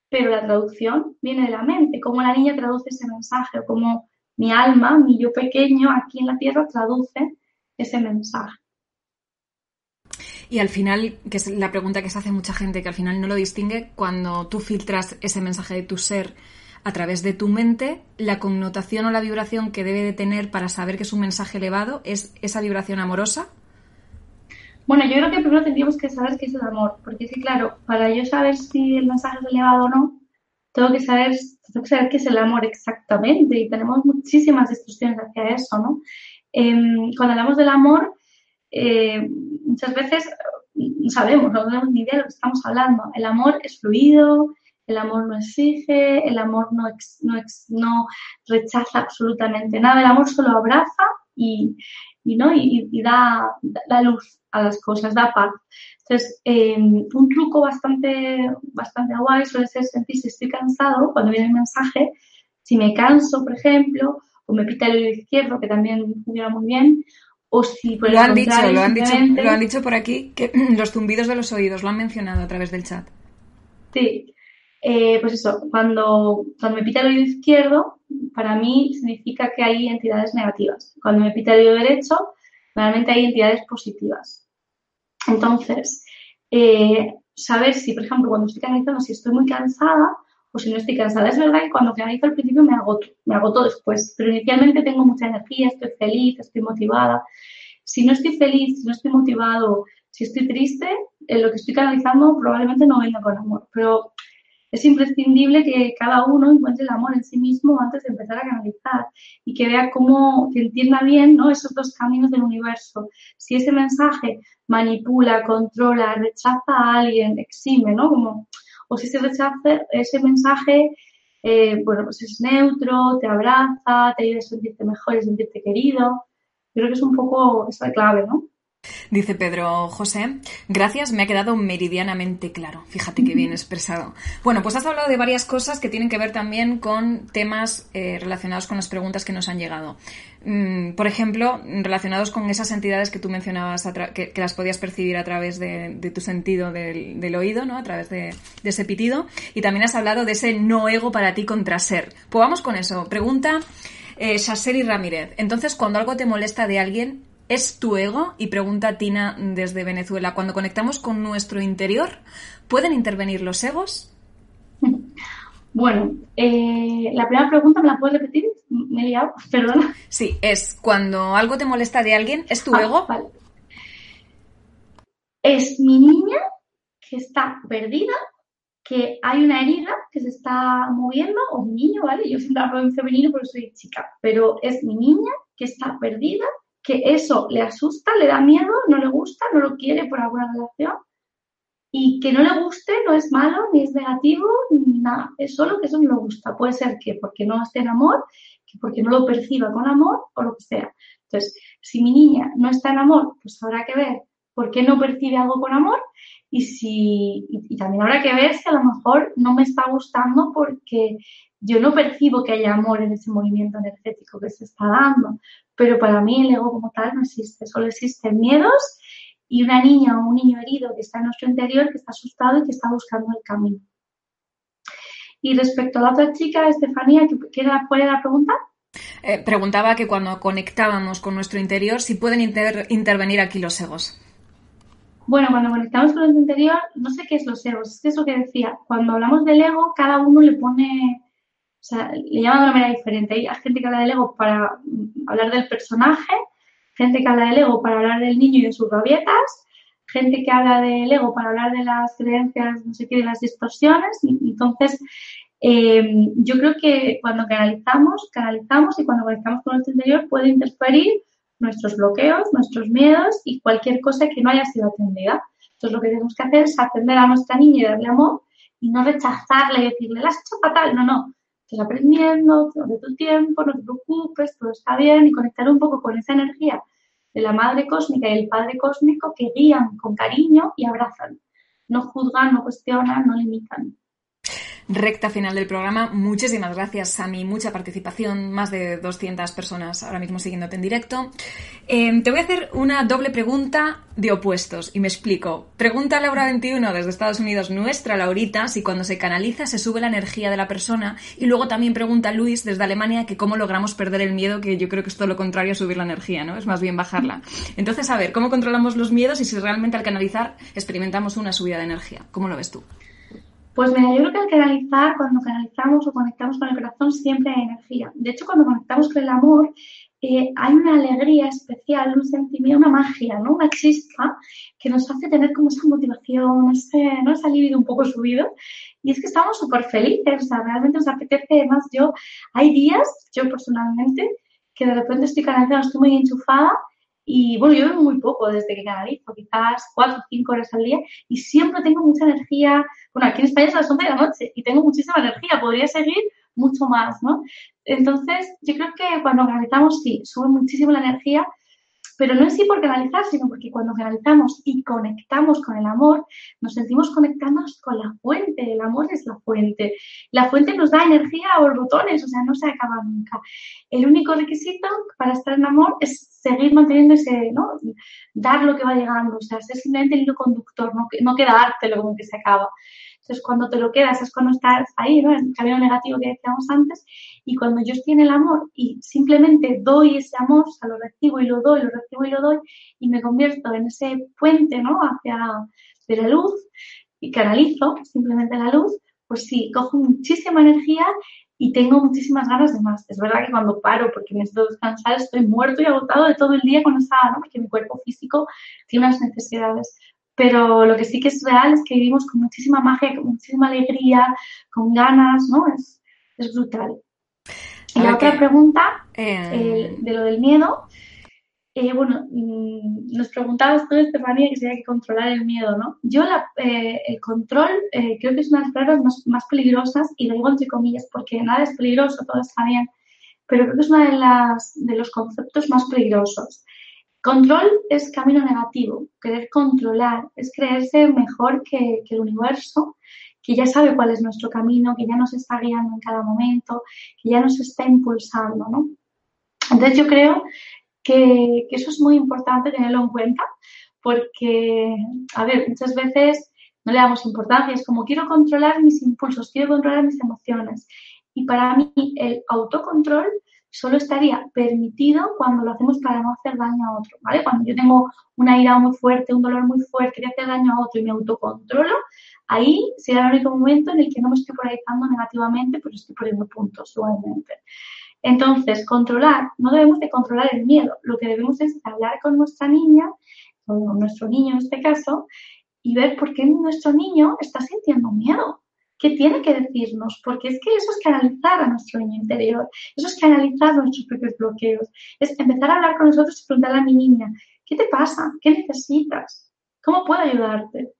pero la traducción viene de la mente, cómo la niña traduce ese mensaje o cómo mi alma, mi yo pequeño aquí en la tierra traduce ese mensaje. Y al final, que es la pregunta que se hace mucha gente, que al final no lo distingue, cuando tú filtras ese mensaje de tu ser a través de tu mente, la connotación o la vibración que debe de tener para saber que es un mensaje elevado es esa vibración amorosa. Bueno, yo creo que primero tendríamos que saber qué es el amor, porque sí, claro, para yo saber si el mensaje es elevado o no, tengo que saber, que saber qué es el amor exactamente y tenemos muchísimas discusiones hacia eso, ¿no? Em, cuando hablamos del amor, eh, muchas veces no sabemos, no tenemos ni idea de lo que estamos hablando. El amor es fluido, el amor no exige, el amor no, no, no rechaza absolutamente nada, el amor solo abraza y, y, ¿no? y da, da, luz a las cosas, da paz. Entonces, eh, un truco bastante, bastante guay suele ser sentir si estoy cansado cuando viene el mensaje, si me canso, por ejemplo, o me pita el oído izquierdo, que también funciona muy bien, o si por lo han dicho, lo han dicho, lo han dicho por aquí, que los zumbidos de los oídos, lo han mencionado a través del chat. Sí, eh, pues eso, cuando, cuando me pita el oído izquierdo, para mí significa que hay entidades negativas. Cuando me pita el oído derecho, realmente hay entidades positivas. Entonces, eh, saber si, por ejemplo, cuando estoy canalizando, si estoy muy cansada o si no estoy cansada. Es verdad que cuando canalizo al principio me agoto, me agoto después, pero inicialmente tengo mucha energía, estoy feliz, estoy motivada. Si no estoy feliz, si no estoy motivado, si estoy triste, en lo que estoy canalizando probablemente no venga con amor. Pero es imprescindible que cada uno encuentre el amor en sí mismo antes de empezar a canalizar y que vea cómo, que entienda bien ¿no? esos dos caminos del universo. Si ese mensaje manipula, controla, rechaza a alguien, exime, ¿no? Como, o si ese rechaza, ese mensaje, eh, bueno, pues es neutro, te abraza, te ayuda a sentirte mejor y sentirte querido. Creo que es un poco esa clave, ¿no? Dice Pedro José, gracias, me ha quedado meridianamente claro. Fíjate qué bien expresado. Bueno, pues has hablado de varias cosas que tienen que ver también con temas eh, relacionados con las preguntas que nos han llegado. Mm, por ejemplo, relacionados con esas entidades que tú mencionabas, que, las podías percibir a través de, tu sentido del, oído, ¿no? A través de, ese pitido. Y también has hablado de ese no ego para ti contra ser. Pues vamos con eso. Pregunta eh, Shaseri Ramírez. Entonces, cuando algo te molesta de alguien, ¿Es tu ego? Y pregunta Tina desde Venezuela. Cuando conectamos con nuestro interior, ¿pueden intervenir los egos? Bueno, eh, la primera pregunta, ¿me la puedes repetir? Me he liado, perdona. Sí, es cuando algo te molesta de alguien, ¿es tu ah, ego? Vale. Es mi niña que está perdida, que hay una herida que se está moviendo, o mi niño, ¿vale? Yo siempre hablo en femenino porque soy chica, pero es mi niña que está perdida, que eso le asusta, le da miedo, no le gusta, no lo quiere por alguna relación y que no le guste no es malo, ni es negativo, ni nada. Es solo que eso no le gusta. Puede ser que porque no esté en amor, que porque no lo perciba con amor o lo que sea. Entonces, si mi niña no está en amor, pues habrá que ver por qué no percibe algo con amor y si y, también habrá que ver si a lo mejor no me está gustando porque yo no percibo que haya amor en ese movimiento energético que se está dando. Pero para mí el ego como tal no existe, solo existen miedos y una niña o un niño herido que está en nuestro interior, que está asustado y que está buscando el camino. Y respecto a la otra chica, Estefanía, ¿qué era, ¿cuál era la pregunta? Eh, preguntaba que cuando conectábamos con nuestro interior, si pueden intervenir aquí los egos. Bueno, cuando conectamos con nuestro interior, no sé qué es los egos, es eso que decía. Cuando hablamos del ego, cada uno le pone, o sea, le llama de una manera diferente. Hay gente que habla del ego para hablar del personaje, gente que habla del ego para hablar del niño y de sus rabietas, gente que habla del ego para hablar de las creencias, no sé qué, de las distorsiones. entonces, eh, yo creo que cuando canalizamos, canalizamos y cuando conectamos con nuestro interior puede interferir nuestros bloqueos, nuestros miedos y cualquier cosa que no haya sido atendida. Entonces, lo que tenemos que hacer es atender a nuestra niña y darle amor y no rechazarla y decirle, la has hecho fatal. No, no estás aprendiendo, de tu tiempo, no te preocupes, todo está bien y conectar un poco con esa energía de la madre cósmica y el padre cósmico que guían con cariño y abrazan. No juzgan, no cuestionan, no limitan recta final del programa. Muchísimas gracias, Sami. Mucha participación, más de 200 personas ahora mismo siguiéndote en directo. Em, te voy a hacer una doble pregunta de opuestos y me explico. Pregunta Laura21 desde Estados Unidos, nuestra Laurita, si cuando se canaliza se sube la energía de la persona. Y luego también pregunta Luis desde Alemania que cómo logramos perder el miedo, que yo creo que es todo lo contrario a subir la energía, ¿no? Es más bien bajarla. Entonces, a ver, ¿cómo controlamos los miedos y si realmente al canalizar experimentamos una subida de energía? ¿Cómo lo ves tú? Pues mira, yo creo que al canalizar, cuando canalizamos o conectamos con el corazón, siempre hay energía. De hecho, cuando conectamos con el amor, eh, hay una alegría especial, un sentimiento, una magia, ¿no? Una chispa que nos hace tener como esa motivación, ese, ¿no? ese alivio un poco subido. Y es que estamos súper felices, o sea, realmente nos apetece. Además, yo, hay días, yo personalmente, que de repente estoy canalizando, estoy muy enchufada y bueno, yo bebo muy poco desde que canalizo, quizás cuatro o cinco horas al día y siempre tengo mucha energía. Bueno, aquí en España es a las 11 de la noche y tengo muchísima energía, podría seguir mucho más, ¿no? Entonces, yo creo que cuando canalizamos, sí, sube muchísimo la energía pero no es sí por canalizar, sino porque cuando canalizamos y conectamos con el amor, nos sentimos conectados con la fuente. El amor es la fuente. La fuente nos da energía a botones, o sea, no se acaba nunca. El único requisito para estar en amor es seguir manteniendo ese, ¿no? Dar lo que va llegando, o sea, ser simplemente el hilo conductor, no, no quedártelo como que se acaba. Entonces, cuando te lo quedas es cuando estás ahí, ¿no? En el camino negativo que decíamos antes. Y cuando yo estoy en el amor y simplemente doy ese amor, o sea, lo recibo y lo doy, lo recibo y lo doy, y me convierto en ese puente, ¿no? Hacia de la luz y canalizo simplemente la luz, pues sí, cojo muchísima energía y tengo muchísimas ganas de más. Es verdad que cuando paro porque necesito descansar estoy muerto y agotado de todo el día con esa, ¿no? Porque mi cuerpo físico tiene unas necesidades pero lo que sí que es real es que vivimos con muchísima magia, con muchísima alegría, con ganas, ¿no? Es, es brutal. Y la otra pregunta, eh, de lo del miedo, eh, bueno, mm, nos preguntabas tú, Estefanía, que si hay que controlar el miedo, ¿no? Yo la, eh, el control creo que es una de las palabras más, más, peligrosas, y lo digo entre comillas, porque nada es peligroso, todo está bien, pero creo que es uno de, las, de los conceptos más peligrosos. Control es camino negativo, querer controlar, es creerse mejor que, el universo, que ya sabe cuál es nuestro camino, que ya nos está guiando en cada momento, que ya nos está impulsando, ¿no? Entonces yo creo que, que eso es muy importante tenerlo en cuenta, porque, a ver, muchas veces no le damos importancia, es como quiero controlar mis impulsos, quiero controlar mis emociones. Y para mí el autocontrol solo estaría permitido cuando lo hacemos para no hacer daño a otro, ¿vale? Cuando yo tengo una ira muy fuerte, un dolor muy fuerte, quiero hacer daño a otro y me autocontrolo, Ahí será el único momento en el que no me estoy polarizando negativamente, pero estoy poniendo puntos igualmente. Entonces, controlar, no debemos de controlar el miedo, lo que debemos es hablar con nuestra niña, con nuestro niño en este caso, y ver por qué nuestro niño está sintiendo miedo. ¿Qué tiene que decirnos? Porque es que eso es canalizar a nuestro niño interior, eso es canalizar nuestros propios bloqueos, es empezar a hablar con nosotros y preguntarle a mi niña, ¿qué te pasa? ¿Qué necesitas? ¿Cómo puedo ayudarte?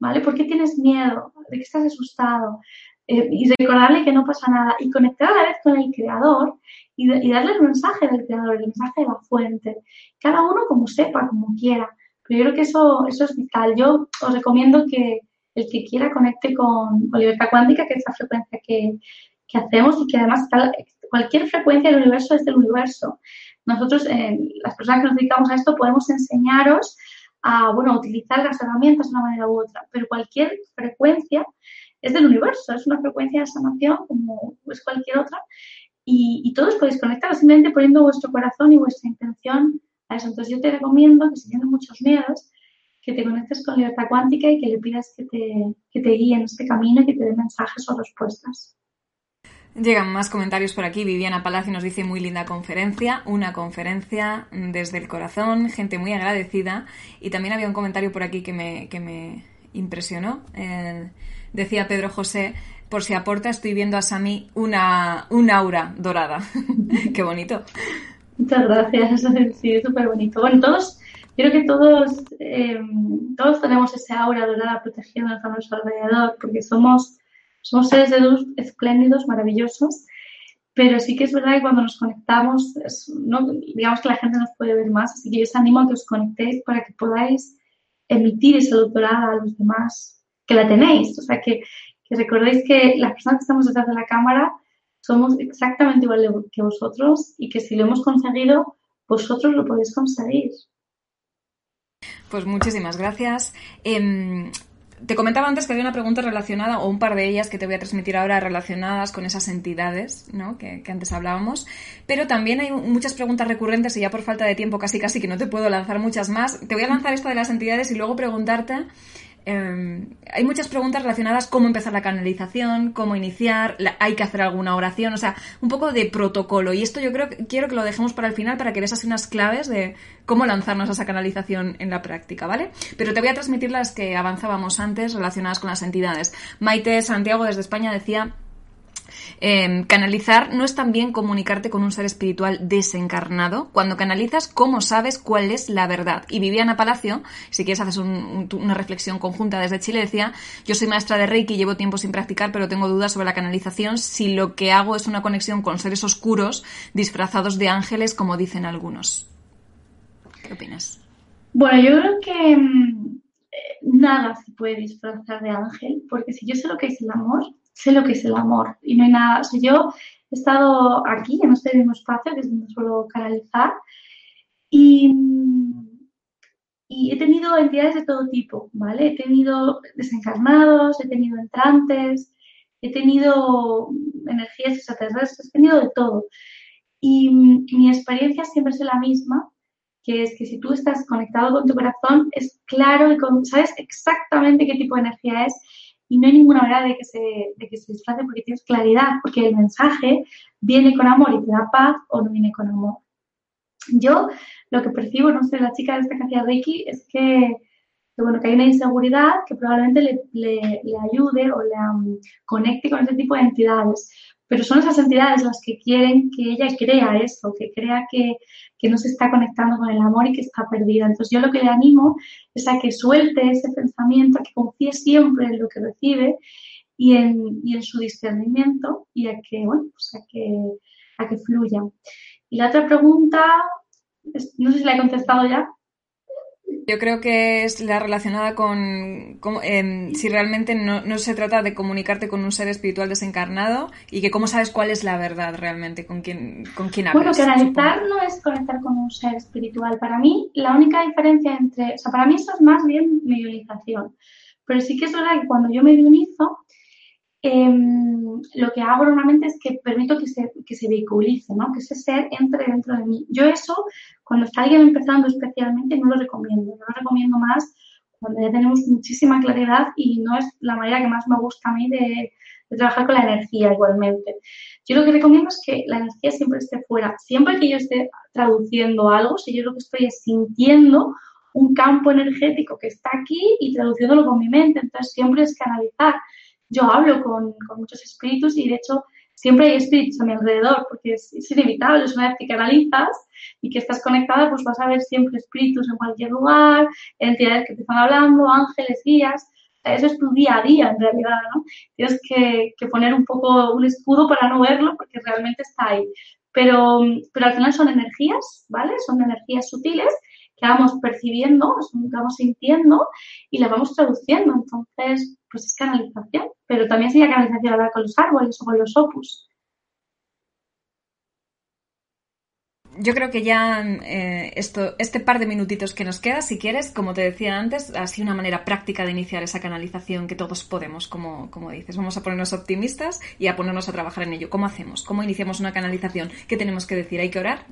¿Vale? ¿Por qué tienes miedo? ¿De qué estás asustado? Eh, y recordarle que no pasa nada y conectar a la vez con el creador y, y, darle el mensaje del creador, el mensaje de la fuente. Cada uno como sepa, como quiera. Pero yo creo que eso, eso es vital. Yo os recomiendo que el que quiera conecte con, libertad cuántica, que es la frecuencia que, que hacemos y que además cualquier frecuencia del universo es del universo. Nosotros, eh, las personas que nos dedicamos a esto, podemos enseñaros a, bueno, utilizar las herramientas de una manera u otra, pero cualquier frecuencia es del universo, es una frecuencia de sanación como es cualquier otra y, todos podéis conectar simplemente poniendo vuestro corazón y vuestra intención a eso. Entonces yo te recomiendo que si tienes muchos miedos, que te conectes con libertad cuántica y que le pidas que te, que te guíe en este camino y que te dé mensajes o respuestas. Llegan más comentarios por aquí. Viviana Palacio nos dice muy linda conferencia, una conferencia desde el corazón, gente muy agradecida. Y también había un comentario por aquí que me, que me impresionó. Eh, decía Pedro José, por si aporta, estoy viendo a Sami una, un aura dorada. Qué bonito. Muchas gracias, sí, súper bonito. Bueno, todos, creo que todos, eh, todos tenemos ese aura dorada protegiéndonos a nuestro alrededor, porque somos somos seres de luz espléndidos, maravillosos, pero sí que es verdad que cuando nos conectamos, digamos que la gente nos puede ver más, así que yo os animo a que os conectéis para que podáis emitir esa luz dorada a los demás, que la tenéis, o sea, que, que recordéis que las personas que estamos detrás de la cámara somos exactamente igual que vosotros y que si lo hemos conseguido, vosotros lo podéis conseguir. Pues muchísimas gracias. Eh, te comentaba antes que había una pregunta relacionada, o un par de ellas que te voy a transmitir ahora relacionadas con esas entidades, ¿no? Que, que, antes hablábamos. Pero también hay muchas preguntas recurrentes y ya por falta de tiempo casi casi que no te puedo lanzar muchas más. Te voy a lanzar esta de las entidades y luego preguntarte eh, hay muchas preguntas relacionadas cómo empezar la canalización, cómo iniciar, hay que hacer alguna oración, o sea, un poco de protocolo. Y esto yo creo que quiero que lo dejemos para el final para que des así unas claves de cómo lanzarnos a esa canalización en la práctica, ¿vale? Pero te voy a transmitir las que avanzábamos antes relacionadas con las entidades. Maite Santiago desde España decía eh, canalizar no es también comunicarte con un ser espiritual desencarnado. Cuando canalizas, ¿cómo sabes cuál es la verdad? Y Viviana Palacio, si quieres haces un, una reflexión conjunta desde Chile, decía, yo soy maestra de Reiki, llevo tiempo sin practicar, pero tengo dudas sobre la canalización si lo que hago es una conexión con seres oscuros disfrazados de ángeles, como dicen algunos. ¿Qué opinas? Bueno, yo creo que mmm, nada se puede disfrazar de ángel, porque si yo sé lo que es el amor, sé lo que es el amor y no hay nada. O sea, yo he estado aquí, en este mismo espacio, que es donde suelo canalizar, y, y he tenido entidades de todo tipo, ¿vale? He tenido desencarnados, he tenido entrantes, he tenido energías extraterrestres, he tenido de todo. Y mi experiencia siempre es la misma, que es que si tú estás conectado con tu corazón, es claro y con, sabes exactamente qué tipo de energía es y no hay ninguna manera de que se, de que se disfrace porque tienes claridad, porque el mensaje viene con amor y te da paz o no viene con amor. Yo lo que percibo, no sé, la chica de esta que hacía Reiki, es que, bueno, que hay una inseguridad que probablemente le, le, ayude o le um, conecte con ese tipo de entidades. Pero son esas entidades las que quieren que ella crea eso, que crea que, que no se está conectando con el amor y que está perdida. Entonces yo lo que le animo es a que suelte ese pensamiento, a que confíe siempre en lo que recibe y en, y en su discernimiento y a que, bueno, pues a que, a que fluya. Y la otra pregunta, no sé si la he contestado ya. Yo creo que es la relacionada con, con eh, si realmente no, no, se trata de comunicarte con un ser espiritual desencarnado y que cómo sabes cuál es la verdad realmente, con quién, con quién hablas. Bueno, canalizar no es conectar con un ser espiritual. Para mí, la única diferencia entre, o sea, para mí eso es más bien medionización. Pero sí que es verdad que cuando yo medionizo, eh, lo que hago normalmente es que permito que se, que se vehiculice, ¿no? que ese ser entre dentro de mí. Yo eso, cuando está alguien empezando especialmente, no lo recomiendo. No lo recomiendo más donde ya tenemos muchísima claridad y no es la manera que más me gusta a mí de, trabajar con la energía igualmente. Yo lo que recomiendo es que la energía siempre esté fuera. Siempre que yo esté traduciendo algo, si yo lo que estoy es sintiendo un campo energético que está aquí y traduciéndolo con mi mente, entonces siempre es canalizar. Yo hablo con, con muchos espíritus y de hecho siempre hay espíritus a mi alrededor, porque es, inevitable, es una vez que canalizas y que estás conectada, pues vas a ver siempre espíritus en cualquier lugar, entidades que te están hablando, ángeles, guías. Eso es tu día a día, en realidad, ¿no? Tienes que, que poner un poco un escudo para no verlo, porque realmente está ahí. Pero, pero al final son energías, ¿vale? Son energías sutiles que vamos percibiendo, vamos sintiendo y las vamos traduciendo. Entonces, pues es canalización, pero también sería canalización hablar con los árboles o con los opus. Yo creo que ya eh, esto, este par de minutitos que nos queda, si quieres, como te decía antes, ha sido una manera práctica de iniciar esa canalización que todos podemos, como, como dices. Vamos a ponernos optimistas y a ponernos a trabajar en ello. ¿Cómo hacemos? ¿Cómo iniciamos una canalización? ¿Qué tenemos que decir? ¿Hay que orar?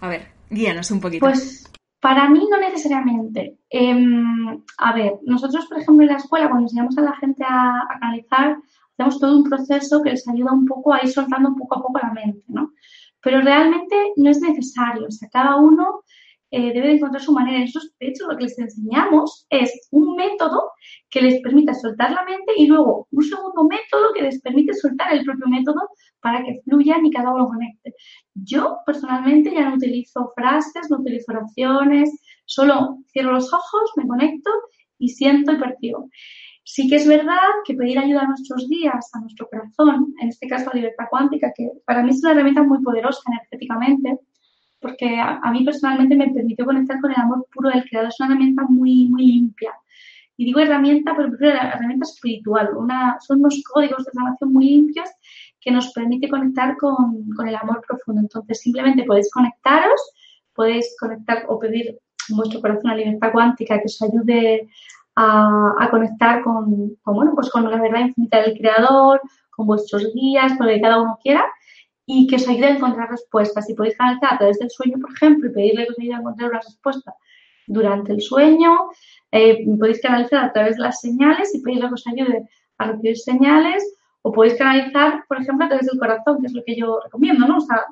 A ver, guíanos un poquito. Pues para mí no necesariamente. Em, a ver, nosotros, por ejemplo, en la escuela, cuando enseñamos a la gente a, a canalizar, hacemos todo un proceso que les ayuda un poco a ir soltando poco a poco la mente, ¿no? Pero realmente no es necesario. O sea, cada uno eh, debe encontrar su manera. Nosotros, de hecho, lo que les enseñamos es un método que les permita soltar la mente y luego un segundo método que les permite soltar el propio método para que fluyan y cada uno conecte. Yo personalmente ya no utilizo frases, no utilizo oraciones, solo cierro los ojos, me conecto y siento y percibo. Sí que es verdad que pedir ayuda a nuestros días, a nuestro corazón, en este caso a libertad cuántica, que para mí es una herramienta muy poderosa energéticamente, porque a, mí personalmente me permitió conectar con el amor puro del creador. Es una herramienta muy, muy limpia. Y digo herramienta, pero prefiero la herramienta espiritual. Una, son unos códigos de sanación muy limpios que nos permite conectar con, con, el amor profundo. Entonces, simplemente podéis conectaros, podéis conectar o pedir en vuestro corazón a libertad cuántica que os ayude a, a conectar con, con, bueno, pues con la verdad infinita del creador, con vuestros guías, con lo que cada uno quiera y que os ayude a encontrar respuestas. Si podéis canalizar a través del sueño, por ejemplo, y pedirle que os ayude a encontrar una respuesta durante el sueño, eh, podéis canalizar a través de las señales y pedirle que os ayude a recibir señales, o podéis canalizar, por ejemplo, a través del corazón, que es lo que yo recomiendo, ¿no? O sea,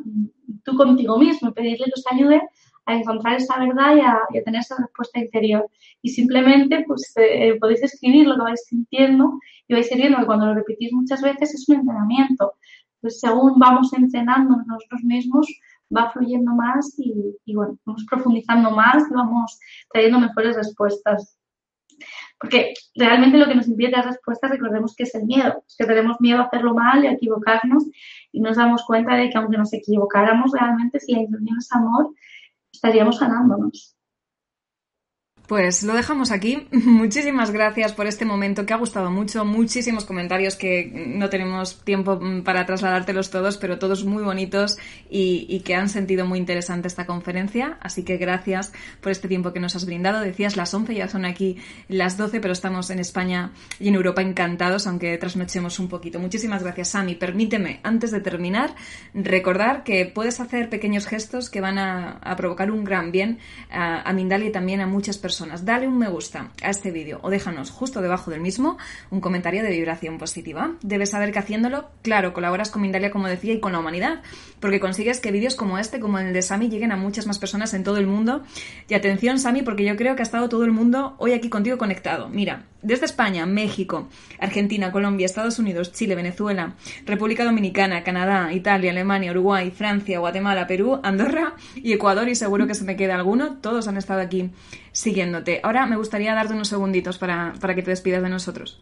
tú contigo mismo, pedirle que os ayude a encontrar esa verdad y a, tener esa respuesta interior. Y simplemente, pues, eh, podéis escribir lo que vais sintiendo y vais viendo que cuando lo repetís muchas veces es un entrenamiento pues según vamos entrenando nosotros mismos, va fluyendo más y, bueno, vamos profundizando más y vamos trayendo mejores respuestas. Porque realmente lo que nos impide dar respuestas, recordemos que es el miedo, es que tenemos miedo a hacerlo mal y a equivocarnos y nos damos cuenta de que aunque nos equivocáramos realmente, si la intención es amor, estaríamos sanándonos. Pues lo dejamos aquí. Muchísimas gracias por este momento que ha gustado mucho. Muchísimos comentarios que no tenemos tiempo para trasladártelos todos, pero todos muy bonitos y, que han sentido muy interesante esta conferencia. Así que gracias por este tiempo que nos has brindado. Decías las 11, ya son aquí las 12, pero estamos en España y en Europa encantados, aunque trasnochemos un poquito. Muchísimas gracias, Sami. Permíteme, antes de terminar, recordar que puedes hacer pequeños gestos que van a, provocar un gran bien a, a Mindalia y también a muchas personas Dale un me gusta a este vídeo o déjanos justo debajo del mismo un comentario de vibración positiva. Debes saber que haciéndolo, claro, colaboras con Mindalia, como decía, y con la humanidad, porque consigues que vídeos como este, como el de Sami, lleguen a muchas más personas en todo el mundo. Y atención, Sami, porque yo creo que ha estado todo el mundo hoy aquí contigo conectado. Mira, desde España, México, Argentina, Colombia, Estados Unidos, Chile, Venezuela, República Dominicana, Canadá, Italia, Alemania, Uruguay, Francia, Guatemala, Perú, Andorra y Ecuador, y seguro que se me queda alguno, todos han estado aquí siguiéndote. Ahora me gustaría darte unos segunditos para, que te despidas de nosotros.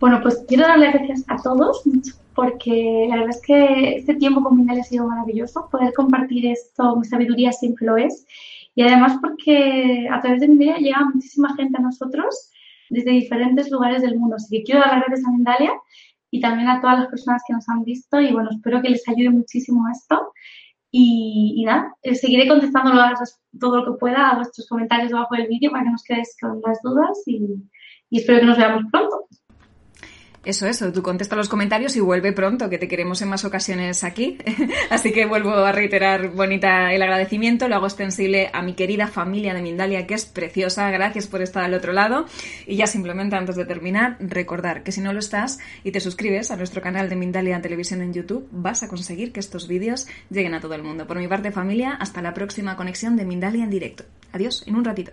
Bueno, pues quiero darle gracias a todos porque la verdad es que este tiempo con Mindalia ha sido maravilloso. Poder compartir esto, mi sabiduría siempre lo es. Y además porque a través de Mindalia llega muchísima gente a nosotros desde diferentes lugares del mundo. Así que quiero dar las gracias a Mindalia y también a todas las personas que nos han visto y bueno, espero que les ayude muchísimo esto y, nada, eh, seguiré contestando todo lo que pueda a vuestros comentarios debajo del vídeo para que nos quedéis con las dudas y, y espero que nos veamos pronto. Eso, eso, tú contesta los comentarios y vuelve pronto, que te queremos en más ocasiones aquí. Así que vuelvo a reiterar bonita el agradecimiento, lo hago extensible a mi querida familia de Mindalia, que es preciosa, gracias por estar al otro lado. Y ya simplemente antes de terminar, recordar que si no lo estás y te suscribes a nuestro canal de Mindalia Televisión en YouTube, vas a conseguir que estos vídeos lleguen a todo el mundo. Por mi parte familia, hasta la próxima conexión de Mindalia en directo. Adiós, en un ratito.